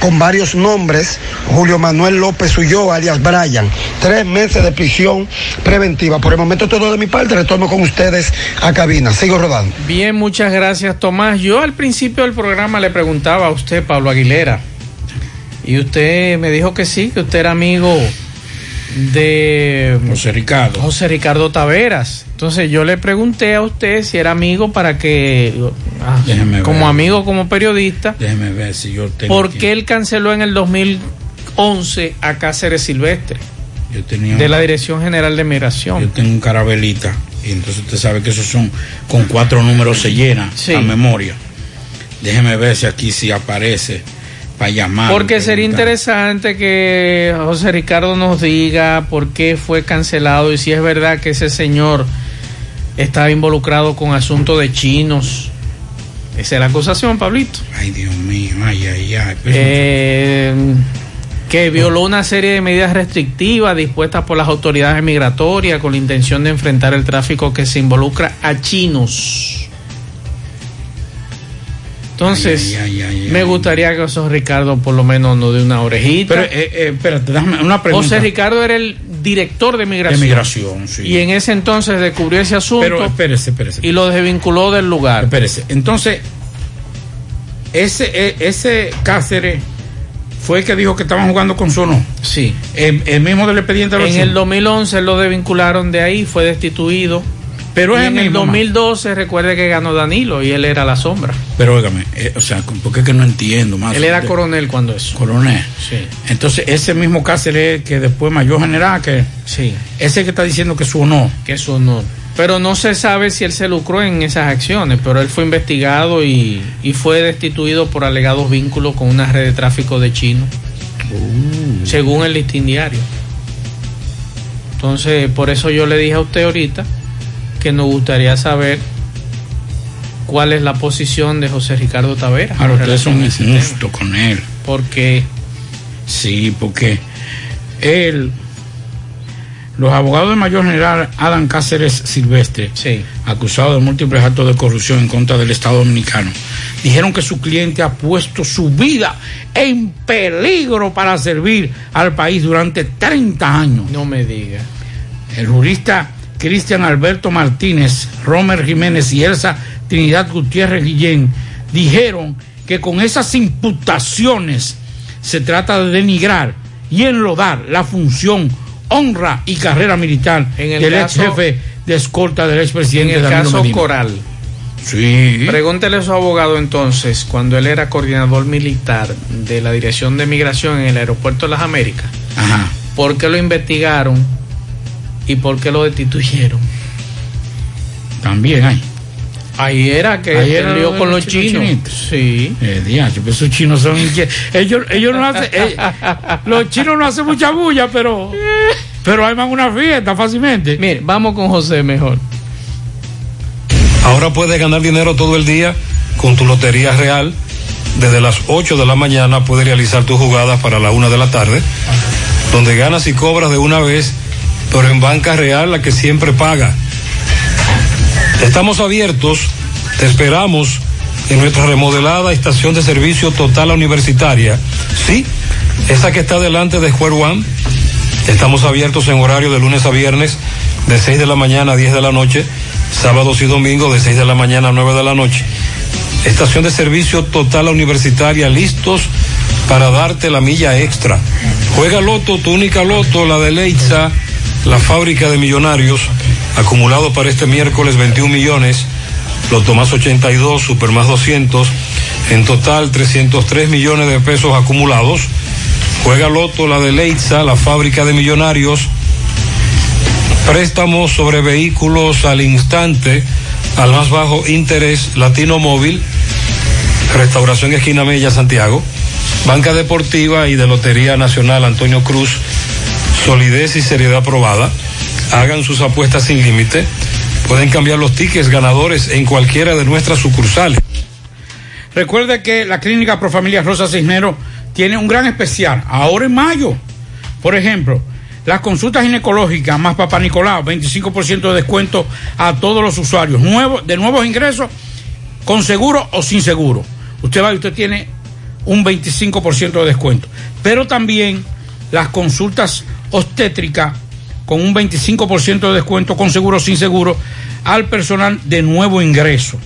con varios nombres, Julio Manuel López Ulloa, alias Brian, tres meses de prisión preventiva. Por el momento todo de mi parte, retorno con ustedes a cabina. Sigo rodando. Bien, muchas gracias Tomás. Yo al principio del programa le preguntaba a usted, Pablo Aguilera, y usted me dijo que sí, que usted era amigo de José Ricardo. José Ricardo Taveras. Entonces yo le pregunté a usted si era amigo para que, ah, como ver. amigo, como periodista, Déjeme ver si yo tengo. ¿por qué él canceló en el 2011 a Cáceres Silvestre Yo tenía de la Dirección General de Migración? Yo tengo un carabelita. Y entonces usted sabe que esos son con cuatro números se llena Sí. la memoria. Déjeme ver si aquí sí aparece para llamar. Porque sería interesante que José Ricardo nos diga por qué fue cancelado y si es verdad que ese señor estaba involucrado con asuntos de chinos. Esa es la acusación, Pablito. Ay, Dios mío, ay, ay, ay. Pues, Eh, que violó una serie de medidas restrictivas dispuestas por las autoridades migratorias con la intención de enfrentar el tráfico que se involucra a chinos. Entonces, Ay, ay, ay, ay, me gustaría que José Ricardo por lo menos nos dé una orejita. Pero, eh, eh, espérate, déjame una pregunta. José Ricardo era el director de migración. De migración, sí. Y en ese entonces descubrió ese asunto Pero espérese, espérese. y lo desvinculó del lugar. Espérese. Entonces, ese, eh, ese Cáceres fue el que dijo que estaban jugando con Sono. Sí. El, el mismo del expediente de En el 2011 lo desvincularon de ahí, fue destituido. Pero es en el el mismo, ma. 2012 recuerde que ganó Danilo y él era la sombra. Pero óigame, eh, o sea, porque es que no entiendo más. Él era De- coronel cuando eso. Coronel. Sí. Entonces, ese mismo Cáceres que después mayor general, que Sí. ese que está diciendo que es su honor. Que es su honor. Pero no se sabe si él se lucró en esas acciones, pero él fue investigado y, y fue destituido por alegados vínculos con una red de tráfico de chinos, Uh. según el listín diario. Entonces, por eso yo le dije a usted ahorita que nos gustaría saber cuál es la posición de José Ricardo Tavera. En ustedes son ese injustos con él. tema. Porque Sí, porque él, los abogados del mayor general Adam Cáceres Silvestre, acusado de múltiples actos de corrupción en contra del Estado Dominicano, dijeron que su cliente ha puesto su vida en peligro para servir al país durante 30 años. no me diga. El jurista Cristian Alberto Martínez, Romer Jiménez y Elsa Trinidad Gutiérrez Guillén dijeron que con esas imputaciones se trata de denigrar y enlodar la función, honra y carrera militar En el del caso- ex jefe de escolta del En expresidente el Danilo caso Medina. Coral, Sí. Pregúntele a su abogado entonces, cuando él era coordinador militar de la Dirección de Migración en el Aeropuerto de las Américas, Ajá. ¿por qué lo investigaron y por qué lo destituyeron? También hay. Ahí era que Ahí era lo con los chinos. Sí. Eh, diacho, pues esos chinos son ellos, ellos no hacen, eh, los chinos no hacen mucha bulla, pero, pero arman una fiesta fácilmente. Mire, vamos con José mejor. Ahora puedes ganar dinero todo el día con tu Lotería Real. Desde las 8 de la mañana puedes realizar tus jugadas para la 1 de la tarde, donde ganas y cobras de una vez, pero en Banca Real la que siempre paga. Estamos abiertos, te esperamos en nuestra remodelada estación de servicio total universitaria. Sí, esa que está delante de Square One. Estamos abiertos en horario de lunes a viernes, de 6 de la mañana a 10 de la noche, sábados y domingos de 6 de la mañana a 9 de la noche. Estación de servicio total universitaria, listos para darte la milla extra. Juega Loto, tu única Loto, la de Leitza, la fábrica de millonarios, acumulado para este miércoles 21 millones, Loto más 82, Super más 200, en total 303 millones de pesos acumulados. Juega Loto, la de Leitza, la fábrica de millonarios, préstamos sobre vehículos al instante, al más bajo interés, Latino Móvil, Restauración Esquina Mella, Santiago, Banca Deportiva y de Lotería Nacional Antonio Cruz, solidez y seriedad probada. Hagan sus apuestas sin límite. Pueden cambiar los tickets ganadores en cualquiera de nuestras sucursales. Recuerde que la clínica Profamilia Rosa Cisnero tiene un gran especial ahora en mayo. Por ejemplo, las consultas ginecológicas más Papá Nicolau, 25% de descuento a todos los usuarios. Nuevo, de nuevos ingresos, con seguro o sin seguro. Usted va y usted tiene un 25% de descuento. Pero también las consultas obstétricas con un 25% de descuento con seguro sin seguro al personal de nuevo ingreso.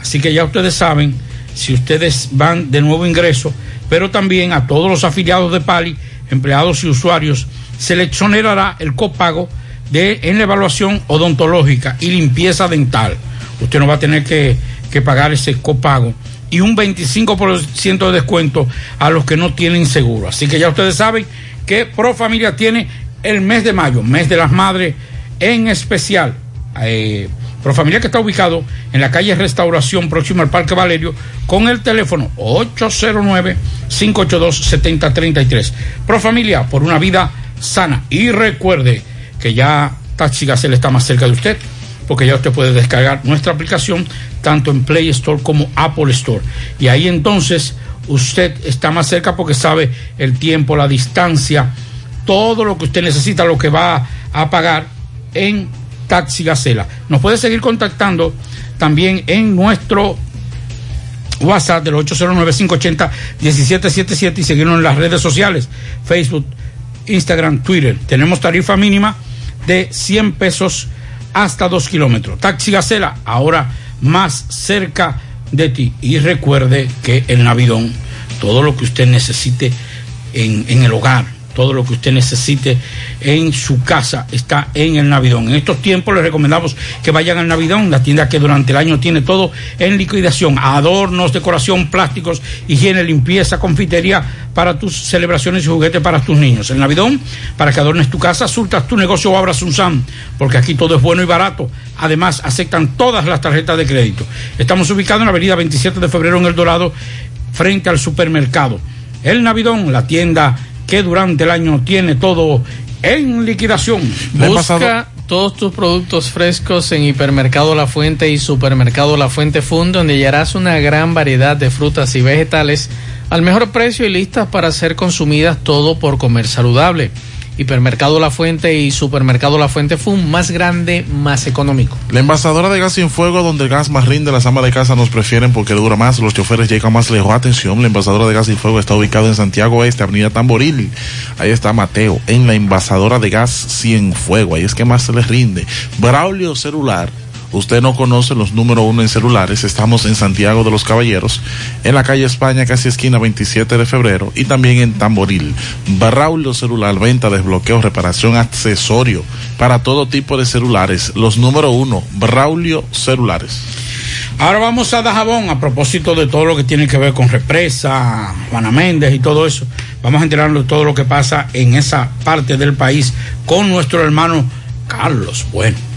Así que ya ustedes saben, si ustedes van de nuevo ingreso, pero también a todos los afiliados de Pali, empleados y usuarios, se les exonerará el copago de, en la evaluación odontológica y limpieza dental. Usted no va a tener que, que pagar ese copago y un 25% de descuento a los que no tienen seguro. Así que ya ustedes saben que Pro Familia tiene el mes de mayo, mes de las madres en especial. Eh, Pro Familia que está ubicado en la calle Restauración próximo al Parque Valerio con el teléfono 582-7033. Pro Familia, por una vida sana. Y recuerde que ya Taxi Gacela está más cerca de usted, porque ya usted puede descargar nuestra aplicación tanto en Play Store como Apple Store. Y ahí entonces usted está más cerca porque sabe el tiempo, la distancia, todo lo que usted necesita, lo que va a pagar en Taxi Gacela. Nos puede seguir contactando también en nuestro WhatsApp del 809-580-1777 y seguirnos en las redes sociales, Facebook, Instagram, Twitter. Tenemos tarifa mínima de 100 pesos hasta 2 kilómetros. Taxi Gacela, ahora más cerca de ti. Y recuerde que el Navidón, todo lo que usted necesite en, en el hogar, todo lo que usted necesite en su casa está en el Navidón. En estos tiempos les recomendamos que vayan al Navidón, la tienda que durante el año tiene todo en liquidación, adornos, decoración, plásticos, higiene, limpieza, confitería para tus celebraciones y juguetes para tus niños. El Navidón, para que adornes tu casa, surtas tu negocio o abras un SAM, porque aquí todo es bueno y barato. Además, aceptan todas las tarjetas de crédito. Estamos ubicados en la avenida 27 de febrero en El Dorado, frente al supermercado. El Navidón, la tienda que durante el año tiene todo en liquidación. Busca todos tus productos frescos en Hipermercado La Fuente y Supermercado La Fuente Fund, donde hallarás una gran variedad de frutas y vegetales al mejor precio y listas para ser consumidas todo por comer saludable. Hipermercado La Fuente y Supermercado La Fuente Fund, más grande, más económico. La envasadora de gas sin fuego, donde el gas más rinde, las amas de casa nos prefieren porque dura más, los choferes llegan más lejos. Atención, la envasadora de gas sin fuego está ubicada en Santiago Este, Avenida Tamboril. Ahí está Mateo, en la envasadora de gas sin fuego. Ahí es que más se les rinde. Braulio Celular. Usted no conoce los número uno en celulares. Estamos en Santiago de los Caballeros, en la calle España, casi esquina 27 de febrero, y también en Tamboril. Braulio Celular, venta, desbloqueo, reparación, accesorio para todo tipo de celulares. Los número uno, Braulio Celulares. Ahora vamos a Dajabón a propósito de todo lo que tiene que ver con represa, Juana Méndez y todo eso. Vamos a enterarnos de todo lo que pasa en esa parte del país con nuestro hermano Carlos Bueno.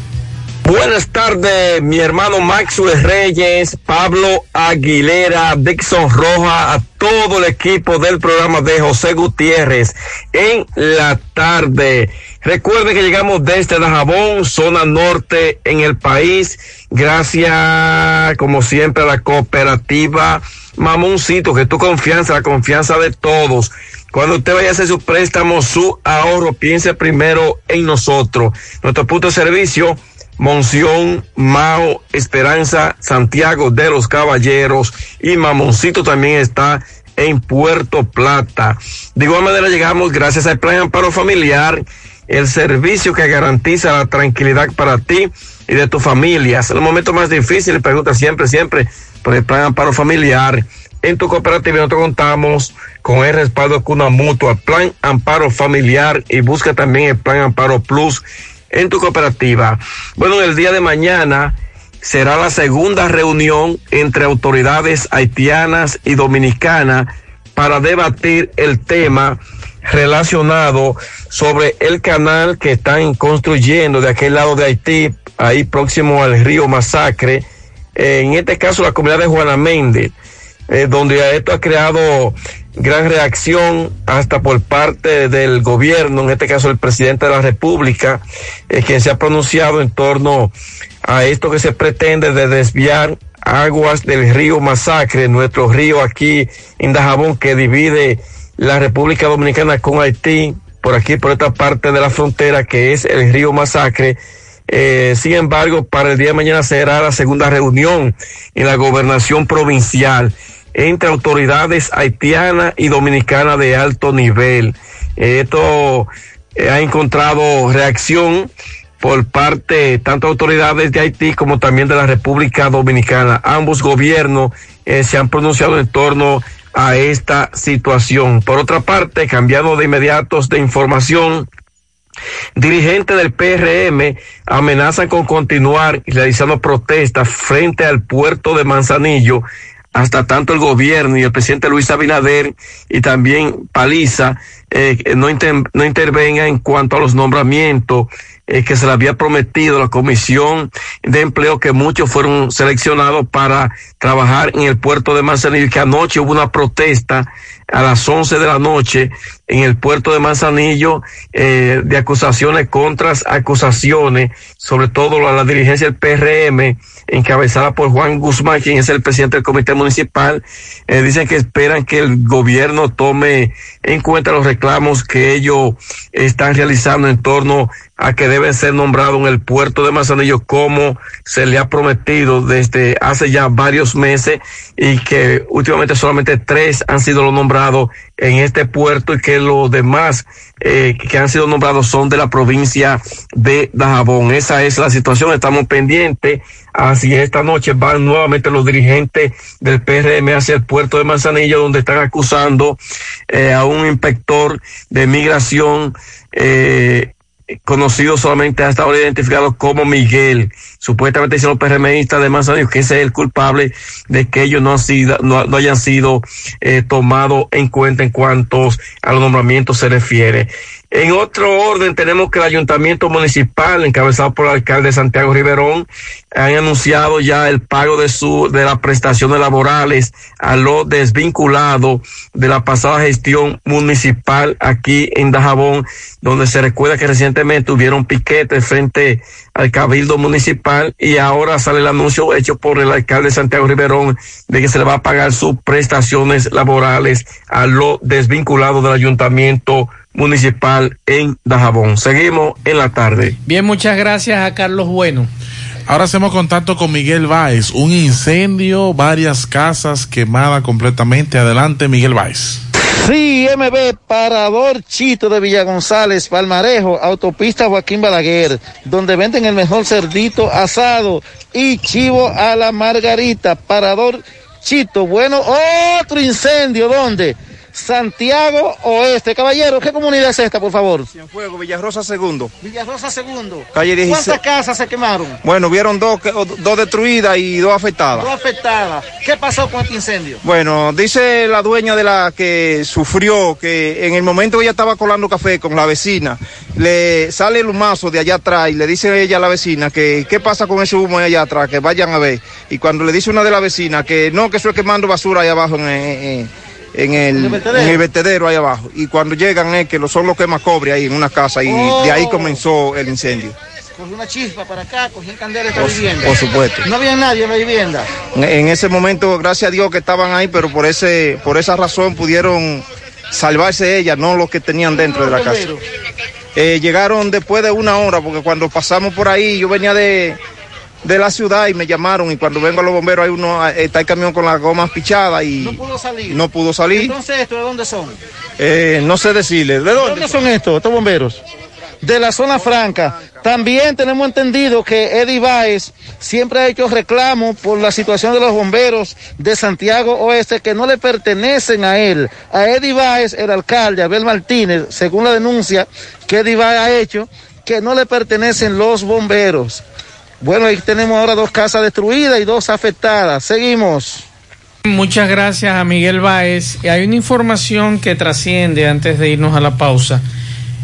Buenas tardes, mi hermano Maxwell Reyes, Pablo Aguilera, Dixon Roja, a todo el equipo del programa de José Gutiérrez en la tarde. Recuerden que llegamos desde Dajabón, zona norte en el país, gracias como siempre a la cooperativa Mamoncito, que tu confianza, la confianza de todos. Cuando usted vaya a hacer su préstamo, su ahorro, piense primero en nosotros. Nuestro punto de servicio, Monción, Mao, Esperanza, Santiago de los Caballeros y Mamoncito también está en Puerto Plata. De igual manera llegamos gracias al Plan Amparo Familiar, el servicio que garantiza la tranquilidad para ti y de tu familia. Es el momento más difícil, pregunta siempre, siempre por el Plan Amparo Familiar. En tu cooperativa nosotros contamos con el respaldo de Cuna Mutua, Plan Amparo Familiar y busca también el Plan Amparo Plus en tu cooperativa. Bueno, el día de mañana será la segunda reunión entre autoridades haitianas y dominicanas para debatir el tema relacionado sobre el canal que están construyendo de aquel lado de Haití, ahí próximo al río Masacre. En este caso, la comunidad de Juana Méndez, eh, donde esto ha creado gran reacción hasta por parte del gobierno, en este caso el presidente de la República, eh, quien se ha pronunciado en torno a esto que se pretende de desviar aguas del río Masacre, nuestro río aquí en Dajabón que divide la República Dominicana con Haití, por aquí, por esta parte de la frontera que es el río Masacre. Eh, sin embargo, para el día de mañana será la segunda reunión en la gobernación provincial entre autoridades haitianas y dominicanas de alto nivel. Esto eh, ha encontrado reacción por parte tanto autoridades de Haití como también de la República Dominicana. Ambos gobiernos eh, se han pronunciado en torno a esta situación. Por otra parte, cambiando de inmediatos de información, dirigentes del PRM amenazan con continuar realizando protestas frente al puerto de Manzanillo hasta tanto el gobierno y el presidente Luis Abinader y también Paliza eh, no, no intervenga en cuanto a los nombramientos eh, que se le había prometido la Comisión de Empleo que muchos fueron seleccionados para trabajar en el puerto de Manzanillo que anoche hubo una protesta a las 11 de la noche en el puerto de Manzanillo eh, de acusaciones contra acusaciones, sobre todo la, la dirigencia del PRM encabezada por Juan Guzmán, quien es el presidente del comité municipal, eh, dicen que esperan que el gobierno tome en cuenta los reclamos que ellos están realizando en torno a que deben ser nombrados en el puerto de Manzanillo como se le ha prometido desde hace ya varios meses y que últimamente solamente tres han sido los nombrados en este puerto y que los demás eh, que han sido nombrados son de la provincia de Dajabón. Esa es la situación, estamos pendientes. Así esta noche van nuevamente los dirigentes del PRM hacia el puerto de Manzanillo donde están acusando eh, a un inspector de migración eh, conocido solamente hasta ahora identificado como Miguel. Supuestamente dicen los PRMistas de Manzanillo que ese es el culpable de que ellos no, han sido, no, no hayan sido eh, tomados en cuenta en cuanto a los nombramientos se refiere. En otro orden, tenemos que el ayuntamiento municipal, encabezado por el alcalde Santiago Riverón, han anunciado ya el pago de su, de las prestaciones laborales a los desvinculados de la pasada gestión municipal aquí en Dajabón, donde se recuerda que recientemente hubieron piquetes frente al cabildo municipal y ahora sale el anuncio hecho por el alcalde Santiago Riverón de que se le va a pagar sus prestaciones laborales a los desvinculados del ayuntamiento en Dajabón. Seguimos en la tarde. Bien, muchas gracias a Carlos Bueno. Ahora hacemos contacto con Miguel Báez. Un incendio, varias casas quemadas completamente. Adelante, Miguel Báez. Sí, MB, Parador Chito de Villa González, Palmarejo, Autopista Joaquín Balaguer, donde venden el mejor cerdito asado y chivo a la margarita. Parador Chito, bueno, otro incendio, ¿dónde? Santiago Oeste. Caballero, ¿qué comunidad es esta, por favor? Cienfuegos, Villarrosa Segundo. Villarrosa Segundo. Calle 16. ¿Cuántas casas se quemaron? Bueno, vieron dos, dos destruidas y dos afectadas. Dos afectadas. ¿Qué pasó con este incendio? Bueno, dice la dueña de la que sufrió que en el momento que ella estaba colando café con la vecina, le sale el humazo de allá atrás y le dice ella a la vecina que qué pasa con ese humo de allá atrás, que vayan a ver. Y cuando le dice una de las vecinas que no, que eso es quemando basura ahí abajo en, en- en el, ¿En el vertedero? en el vertedero ahí abajo. Y cuando llegan es que lo son los quema cobre ahí en una casa y Oh. de ahí comenzó el incendio. Cogió una chispa para acá, el candela de esta Por- vivienda. por supuesto. No había nadie en la vivienda. En- En ese momento, gracias a Dios que estaban ahí, pero por ese, por esa razón pudieron salvarse ellas, no los que tenían dentro de la casa. Eh, llegaron después de una hora, porque cuando pasamos por ahí, yo venía de, de la ciudad y me llamaron, y cuando vengo a los bomberos hay uno, eh, está el camión con las gomas pichadas y No pudo salir. no pudo salir. Entonces, ¿esto de dónde son? Eh, no sé decirle, ¿de ¿De dónde? dónde son estos, estos bomberos? De la zona franca. También tenemos entendido que Eddie Baez siempre ha hecho reclamos por la situación de los bomberos de Santiago Oeste que no le pertenecen a él. A Eddie Baez, el alcalde, Abel Martínez, según la denuncia que Eddie Baez ha hecho, que no le pertenecen los bomberos. Bueno, ahí tenemos ahora dos casas destruidas y dos afectadas. Seguimos. Muchas gracias a Miguel Báez. Hay una información que trasciende antes de irnos a la pausa.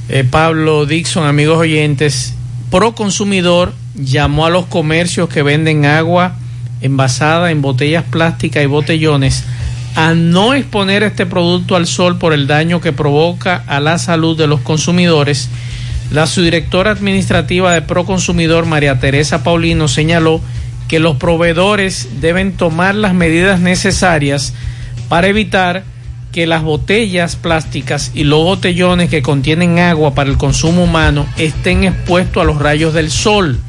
Eh, Pablo Dixon, amigos oyentes, Proconsumidor llamó a los comercios que venden agua envasada en botellas plásticas y botellones a no exponer este producto al sol por el daño que provoca a la salud de los consumidores. La subdirectora administrativa de Proconsumidor, María Teresa Paulino, señaló que los proveedores deben tomar las medidas necesarias para evitar que las botellas plásticas y los botellones que contienen agua para el consumo humano estén expuestos a los rayos del sol,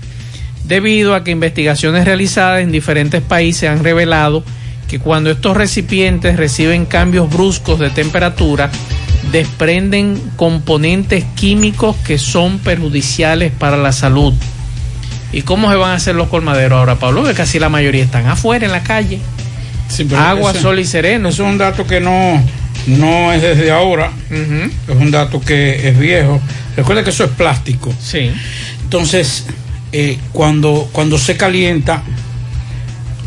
debido a que investigaciones realizadas en diferentes países han revelado que cuando estos recipientes reciben cambios bruscos de temperatura, desprenden componentes químicos que son perjudiciales para la salud. ¿Y cómo se van a hacer los colmaderos ahora, Pablo? Que casi la mayoría están afuera en la calle. Agua, ese- sol y sereno. Eso es un dato que no, no es desde ahora. Es un dato que es viejo. Recuerda que eso es plástico. Sí. Entonces, eh, cuando, cuando se calienta,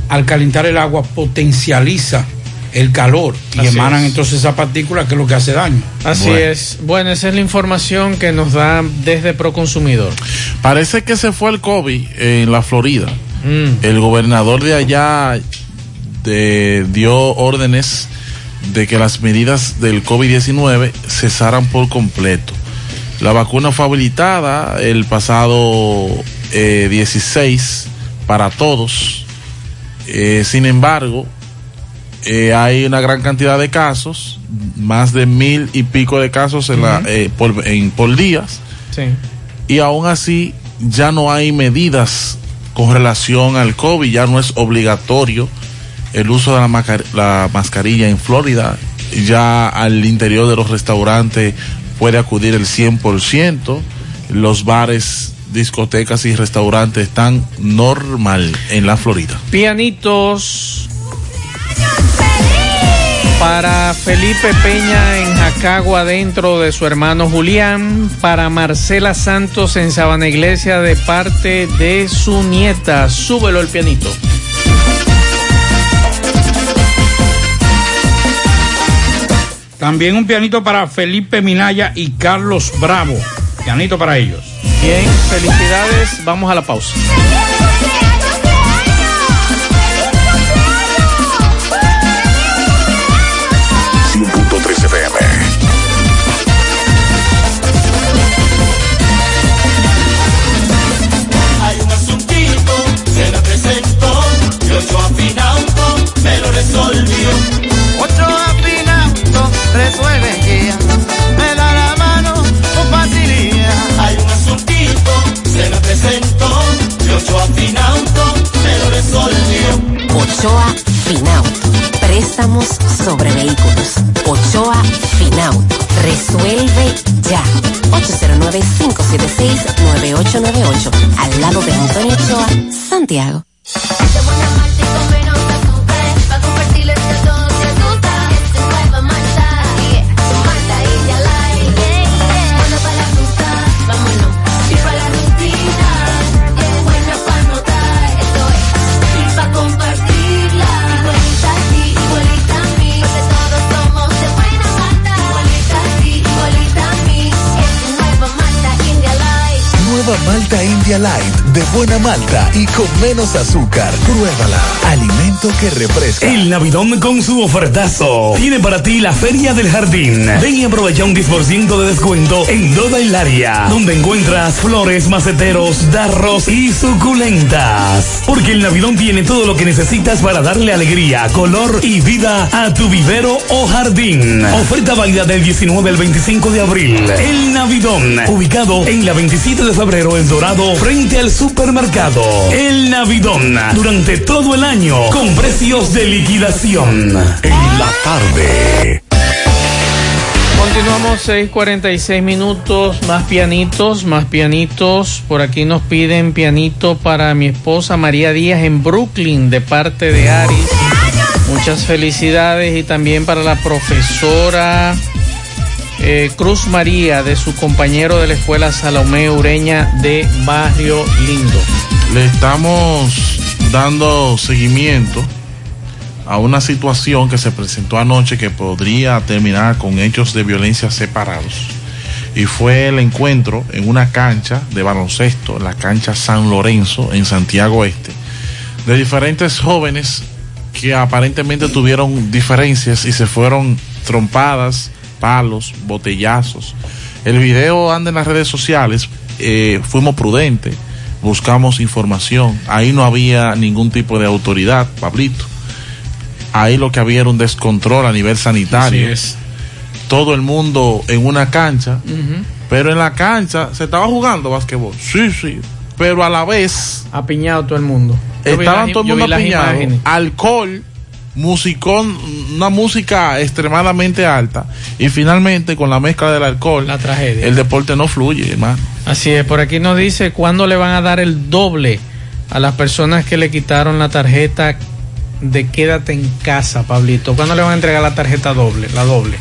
al calentar el agua potencializa el calor y Así emanan es. entonces esa partícula que es lo que hace daño. Así Bueno. es. Bueno, esa es la información que nos da desde Proconsumidor. Parece que se fue el COVID en la Florida. Mm. El gobernador de allá de- dio órdenes de que las medidas del COVID-19 cesaran por completo. La vacuna fue habilitada el pasado eh, 16 para todos. Eh, sin embargo, eh, hay una gran cantidad de casos, más de mil y pico de casos en la, eh, por, en- por días Sí. y aún así ya no hay medidas con relación al COVID, ya no es obligatorio el uso de la, la mascarilla en Florida, ya al interior de los restaurantes puede acudir el 100%, los bares, discotecas y restaurantes están normal en la Florida. Pianitos para Felipe Peña en Jacagua dentro de su hermano Julián, para Marcela Santos en Sabana Iglesia de parte de su nieta. Súbelo el pianito. También un pianito para Felipe Minaya y Carlos Bravo. Pianito para ellos. Bien, felicidades. Vamos a la pausa. Resolvió. Ocho afinauto resuelve guía, me da la mano con facilidad. Hay un asuntito, se me presentó, y ocho afinauto me lo resolvió. Ochoa Finauto. Préstamos sobre vehículos. Ochoa Finauto. Resuelve ya. 809-576-9898. Al lado de Antonio Ochoa, Santiago. Malta India Light de buena malta y con menos azúcar. Pruébala. Alimento que refresca. El Navidón con su ofertazo. Tiene para ti la Feria del Jardín. Ven y aprovecha un 10% de descuento en toda el área, donde encuentras flores, maceteros, darros y suculentas. Porque el Navidón tiene todo lo que necesitas para darle alegría, color y vida a tu vivero o jardín. Oferta válida del 19 al 25 de abril. El Navidón, ubicado en la 27 de febrero El Dorado, frente al supermercado. El Navidón, durante todo el año, con precios de liquidación. En la tarde. Continuamos 6:46 minutos, más pianitos, más pianitos. Por aquí nos piden pianito para mi esposa María Díaz en Brooklyn de parte de Aris. Muchas felicidades y también para la profesora eh, Cruz María de su compañero de la escuela Salomé Ureña de Barrio Lindo. Le estamos dando seguimiento a una situación que se presentó anoche que podría terminar con hechos de violencia separados. Y fue el encuentro en una cancha de baloncesto, la cancha San Lorenzo, en Santiago Este, de diferentes jóvenes que aparentemente tuvieron diferencias y se fueron trompadas, palos, botellazos. El video anda en las redes sociales, eh, fuimos prudentes, buscamos información, ahí no había ningún tipo de autoridad, Pablito. Ahí lo que había era un descontrol a nivel sanitario. Así es. Todo el mundo en una cancha, pero en la cancha se estaba jugando basquetbol. Sí, sí. Pero a la vez. Apiñado todo el mundo. Yo Estaban todo el mundo apiñado. Alcohol, musicón, una música extremadamente alta. Y finalmente, con la mezcla del alcohol, La tragedia. el deporte no fluye, hermano. Así es, por aquí nos dice cuándo le van a dar el doble a las personas que le quitaron la tarjeta de quédate en casa, Pablito. ¿Cuándo le van a entregar la tarjeta doble, la doble?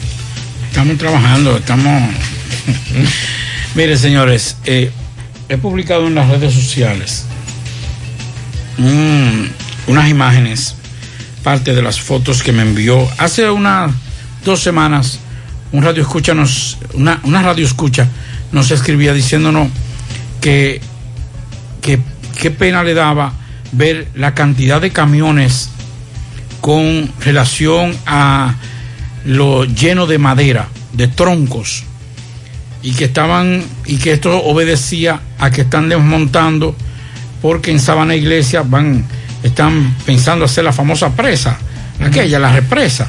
Estamos trabajando, estamos. Mire, señores, eh, he publicado en las redes sociales mm, unas imágenes parte de las fotos que me envió hace unas dos semanas. Un radio escucha nos, una, una radio escucha nos escribía diciéndonos que, que qué pena le daba ver la cantidad de camiones con relación a lo lleno de madera, de troncos, y que estaban, y que esto obedecía a que están desmontando, porque en Sabana Iglesia van, están pensando hacer la famosa presa, aquella, la represa.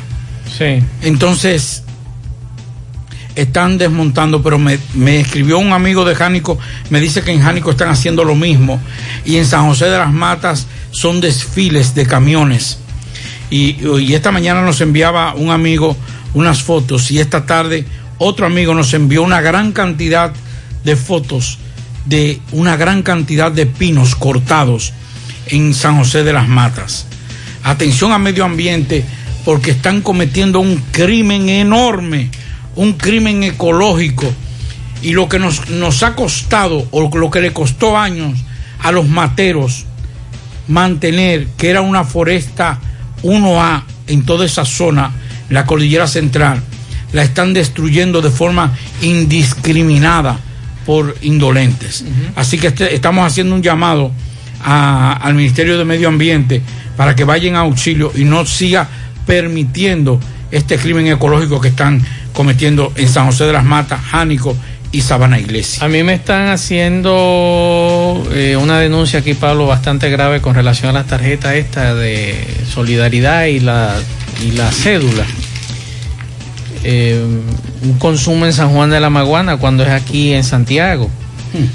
Sí. Entonces, están desmontando, pero me, me escribió un amigo de Jánico, me dice que en Jánico están haciendo lo mismo, y en San José de las Matas son desfiles de camiones. Y, y esta mañana nos enviaba un amigo unas fotos, y esta tarde otro amigo nos envió una gran cantidad de fotos de una gran cantidad de pinos cortados en San José de las Matas. Atención a medio ambiente porque están cometiendo un crimen enorme, un crimen ecológico. Y lo que nos, nos ha costado, o lo que le costó años a los materos mantener que era una foresta 1A en toda esa zona, la cordillera central, la están destruyendo de forma indiscriminada por indolentes. Así que este- estamos haciendo un llamado al Ministerio de Medio Ambiente para que vayan a auxilio y no siga permitiendo este crimen ecológico que están cometiendo en San José de las Matas, Jánico y Sabana Iglesia. A mí me están haciendo eh, una denuncia aquí, Pablo, bastante grave con relación a las tarjetas esta de solidaridad y la, y la cédula. Eh, un consumo en San Juan de la Maguana cuando es aquí en Santiago.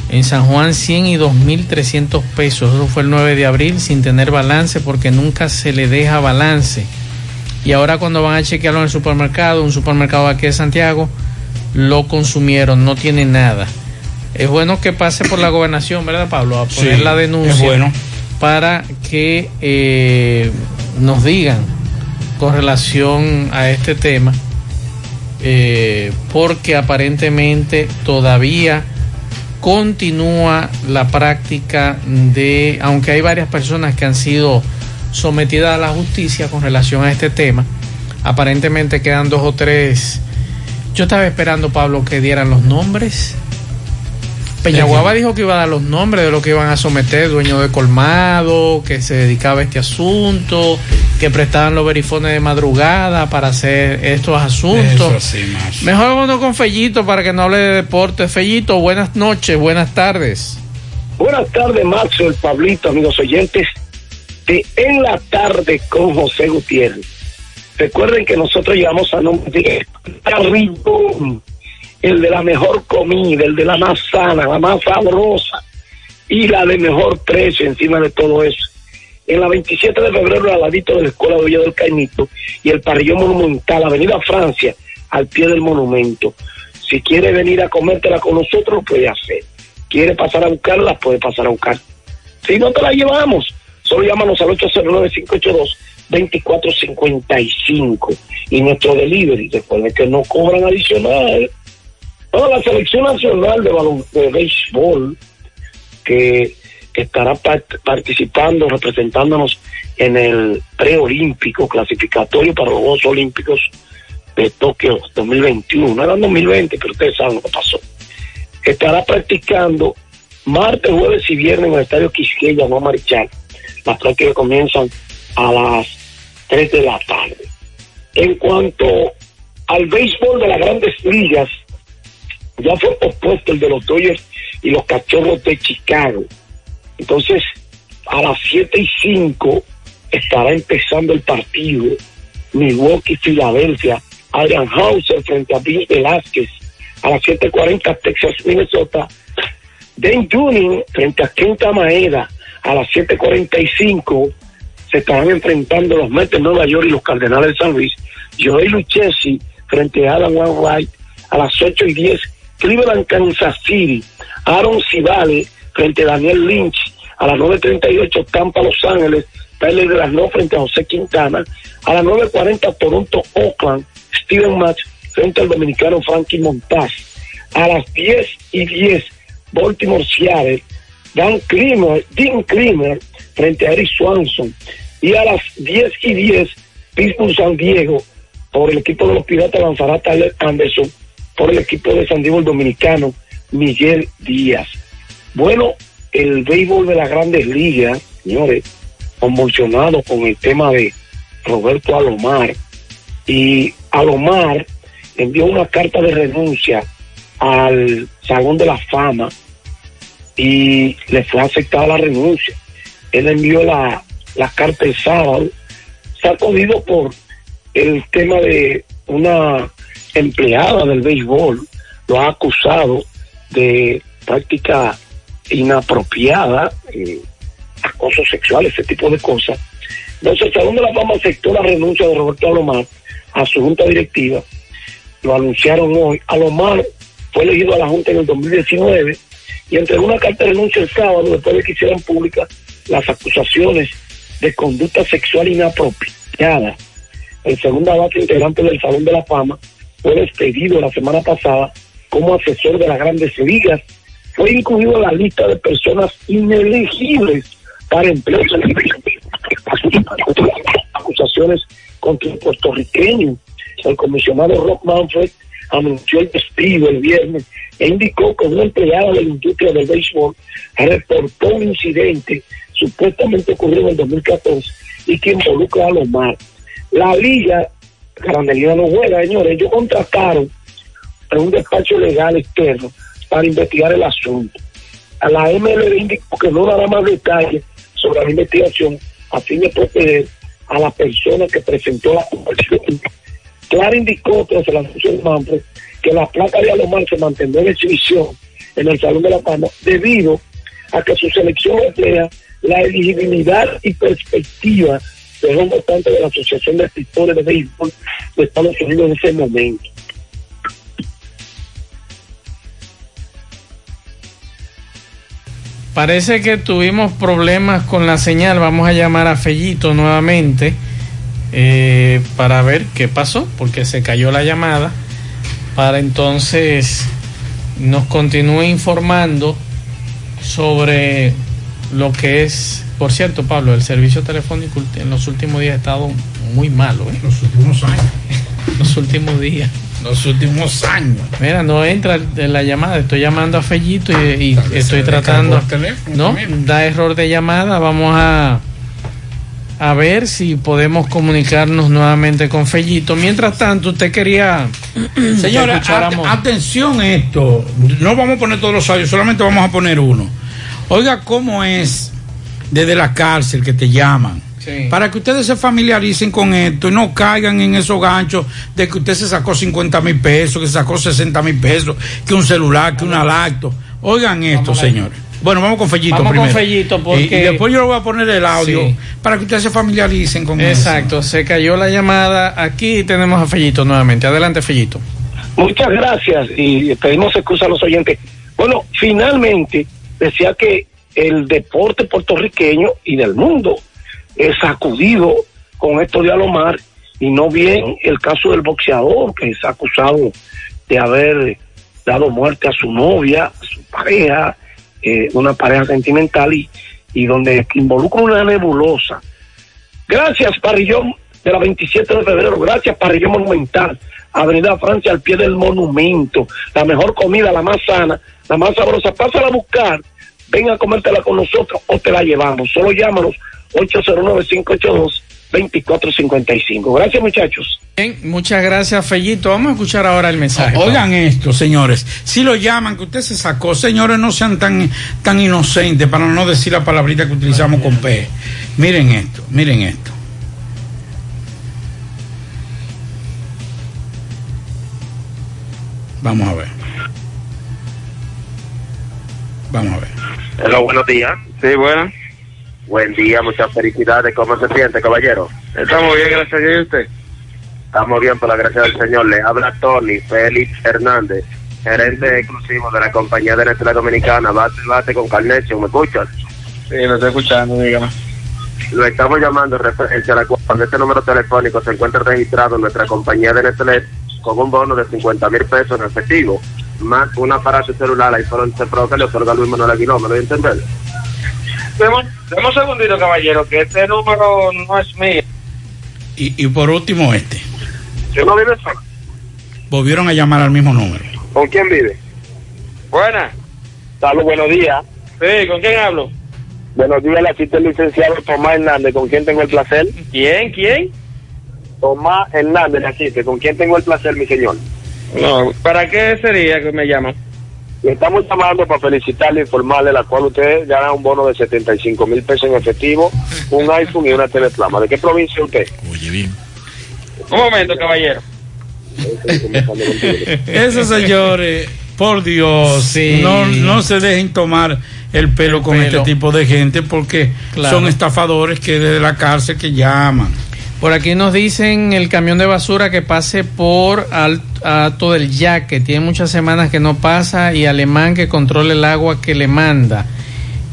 En San Juan 100 y 2.300 pesos. Eso fue el 9 de abril sin tener balance porque nunca se le deja balance. Y ahora cuando van a chequearlo en el supermercado, un supermercado aquí de Santiago, lo consumieron, no tiene nada. Es bueno que pase por la gobernación, ¿verdad, Pablo? A poner Sí, la denuncia es bueno. para que eh, nos digan con relación a este tema, eh, porque aparentemente todavía continúa la práctica de, aunque hay varias personas que han sido sometidas a la justicia con relación a este tema, aparentemente quedan dos o tres. Yo estaba esperando, Pablo, que dieran los nombres. Peñaguaba dijo que iba a dar los nombres de lo que iban a someter, dueño de colmado, que se dedicaba a este asunto, que prestaban los verifones de madrugada para hacer estos asuntos. Más. Mejor uno con Fellito para que no hable de deporte. Fellito, buenas noches, buenas tardes. Buenas tardes, Max, el Pablito, amigos oyentes de En la Tarde con José Gutiérrez. Recuerden que nosotros llevamos a nombre de el de la mejor comida, el de la más sana, la más sabrosa y la de mejor precio encima de todo eso. En la 27 de febrero, al ladito de la Escuela de del Caimito y el Parrillón Monumental, Avenida Francia, al pie del monumento. Si quiere venir a comértela con nosotros, lo puede hacer. Quiere pasar a buscarla, puede pasar a buscar. Si no te la llevamos, solo llámanos al 809-582-2455 y nuestro delivery. Recuerden que no cobran adicional. Toda la selección nacional de, béisbol que estará part- participando, representándonos en el preolímpico clasificatorio para los Juegos Olímpicos de Tokio 2021. Era 2020, pero ustedes saben lo que pasó. Estará practicando martes, jueves y viernes en el Estadio Quisqueya, no Marichal. Las prácticas comienzan a las 3 de la tarde. En cuanto al béisbol de las grandes ligas, ya fue pospuesto el de los Dodgers y los Cachorros de Chicago. Entonces, a las 7 y 5 estará empezando el partido Milwaukee, Filadelfia, Adrian Hauser frente a Bill Velázquez. A las 7.40 Texas, Minnesota, Dan Junior frente a Quinta Maeda. A las 7.45 se estarán enfrentando los Mets de Nueva York y los Cardenales de San Luis. Joey Lucchesi frente a Adam Wainwright. A las 8 y 10 Cleveland, Kansas City. Aaron Civale frente a Daniel Lynch. A las 9.38 Tampa, Los Ángeles. Tyler Glasnow frente a José Quintana. A las 9.40 Toronto, Oakland. Steven Match frente al dominicano Frankie Montaz. A las 10 y 10 Baltimore, Seattle. Dan Klimer, Dean Klimer frente a Eric Swanson. Y a las 10 y 10, Pittsburgh San Diego, por el equipo de los Piratas, lanzará Tyler Anderson, por el equipo de San Diego el dominicano, Miguel Díaz. Bueno, el béisbol de las grandes ligas, señores, convulsionado con el tema de Roberto Alomar. Y Alomar envió una carta de renuncia al Salón de la Fama y le fue aceptada la renuncia. Él envió la, la carta el sábado, sacudido por el tema de una empleada del béisbol, lo ha acusado de práctica inapropiada, eh, acoso sexual, ese tipo de cosas. Entonces, Salón de la Fama aceptó la renuncia de Roberto Alomar a su junta directiva, lo anunciaron hoy. Alomar fue elegido a la junta en el 2019 y entregó una carta de renuncia el sábado después de que hicieran públicas las acusaciones de conducta sexual inapropiada. El segundo base integrante del Salón de la Fama fue despedido la semana pasada como asesor de las grandes ligas. Fue incluido en la lista de personas inelegibles para empleo. Acusaciones contra el puertorriqueño. El comisionado Rob Manfred anunció el despido el viernes e indicó que una empleada de la industria del béisbol reportó un incidente supuestamente ocurrido en el 2014 y que involucra a los mar. La liga, Grande Liga no juega, señores, ellos contrataron a un despacho legal externo para investigar el asunto. A la MLB indicó que no dará más detalles sobre la investigación a fin de proteger a la persona que presentó la acusación. Clara indicó tras el anuncio de Manfred que la placa de Alomar se mantendrá en exhibición en el Salón de la Fama debido a que su selección emplea la elegibilidad y perspectiva de los votantes de la Asociación de Escritores de Béisbol de Estados Unidos en ese momento. Parece que tuvimos problemas con la señal. Vamos a llamar a Fellito nuevamente eh, para ver qué pasó, porque se cayó la llamada. Para entonces nos continúe informando sobre lo que es, por cierto, Pablo, el servicio telefónico en los últimos días ha estado muy malo. ¿eh? Los últimos años. los últimos días. Los últimos años. Mira, no entra en la llamada. Estoy llamando a Fellito y, y estoy tratando. No, da error de llamada. Vamos a a ver si podemos comunicarnos nuevamente con Fellito. Mientras tanto, usted quería. Escucháramos- at- atención a esto. No vamos a poner todos los audios, solamente vamos a poner uno. Oiga, ¿cómo es desde la cárcel que te llaman? Para que ustedes se familiaricen con esto y no caigan en esos ganchos de que usted se sacó 50 mil pesos, que se sacó 60 mil pesos, que un celular, que una lacto. Oigan esto, señores. Bueno, vamos con Fellito Vamos con primero. Fellito, Y- porque- y, después yo le voy a poner el audio Sí. para que ustedes se familiaricen con eso. Exacto, se cayó la llamada. Aquí tenemos a Fellito nuevamente. Adelante, Fellito. Muchas gracias y pedimos excusa a los oyentes. Bueno, finalmente decía que el deporte puertorriqueño y del mundo es sacudido con esto de Alomar y no bien el caso del boxeador que es acusado de haber dado muerte a su novia, a su pareja, eh, una pareja sentimental y, y donde involucra una nebulosa. Gracias, Parrillón de la 27 de febrero. Gracias, Parrillón Monumental. Avenida Francia, al pie del monumento. La mejor comida, la más sana, la más sabrosa. Pásala a buscar. Ven a comértela con nosotros o te la llevamos. Solo llámanos 809-582-2455. Gracias, muchachos. Bien, muchas gracias, Fellito. Vamos a escuchar ahora el mensaje. Oigan esto, señores. Si lo llaman, que usted se sacó, señores, no sean tan, tan inocentes para no decir la palabrita que utilizamos con P. Miren esto, miren esto. Vamos a ver. Vamos a ver. Hola, buenos días. Sí, bueno. Buen día, muchas felicidades. ¿Cómo se siente, caballero? Estamos bien, gracias a Dios. ¿Y usted? Estamos bien, por la gracia del Señor. Le habla Tony Félix Hernández, gerente exclusivo de la compañía de Nestlé Dominicana. Bate, bate con Carnation. ¿Me escuchas? Sí, lo estoy escuchando, dígame. Lo estamos llamando en referencia a la cuando este número telefónico se encuentra registrado en nuestra compañía de Nestlé con un bono de 50 mil pesos en efectivo, más un aparato celular iPhone 11 Pro que le otorga Luis Manuel Aguiló, ¿me lo voy a entender? Demos demos un segundito, caballero, que este número no es mío. Y, y por último este. ¿Yo no vive solo? Volvieron a llamar al mismo número. ¿Con quién vive? Buena. Salud, buenos días. Sí, ¿con quién hablo? Buenos días, la cita el licenciado Tomás Hernández, ¿con quién tengo el placer? ¿Quién? ¿Quién? Tomás Hernández, la cita, ¿con quién tengo el placer, mi señor? No, ¿para qué sería que me llaman? Le estamos llamando para felicitarle e informarle la cual usted gana un bono de 75 mil pesos en efectivo, un iPhone y una teleplama. ¿De qué provincia usted? Oye, bien. Un momento, caballero. Esos señores, por Dios, Sí. no, no se dejen tomar el pelo con pelo. este tipo de gente porque Claro. son estafadores que desde la cárcel que llaman. Por aquí nos dicen el camión de basura que pase por Al- Alto del Yaque. Tiene muchas semanas que no pasa y Alemán que controle el agua que le manda.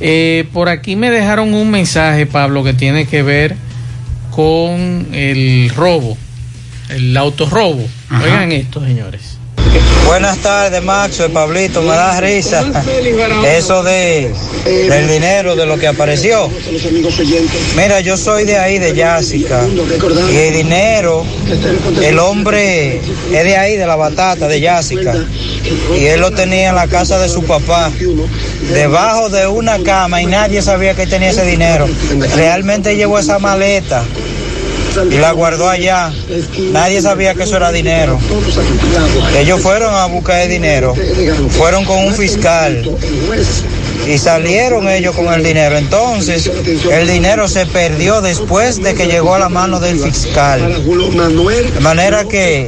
Eh, por aquí me dejaron un mensaje, Pablo, que tiene que ver con el robo, el autorrobo. Ajá. Oigan esto, señores. Buenas tardes, Maxo, Pablito, me da risa. Eso de del dinero, de lo que apareció. Mira, yo soy de ahí, de Yásica, y el dinero, el hombre es de ahí, de la batata, de Yásica, y él lo tenía en la casa de su papá, debajo de una cama, y nadie sabía que tenía ese dinero. Realmente llevó esa maleta y la guardó allá. Nadie sabía que eso era dinero. Ellos fueron a buscar el dinero, fueron con un fiscal y salieron ellos con el dinero. Entonces, el dinero se perdió después de que llegó a la mano del fiscal. De manera que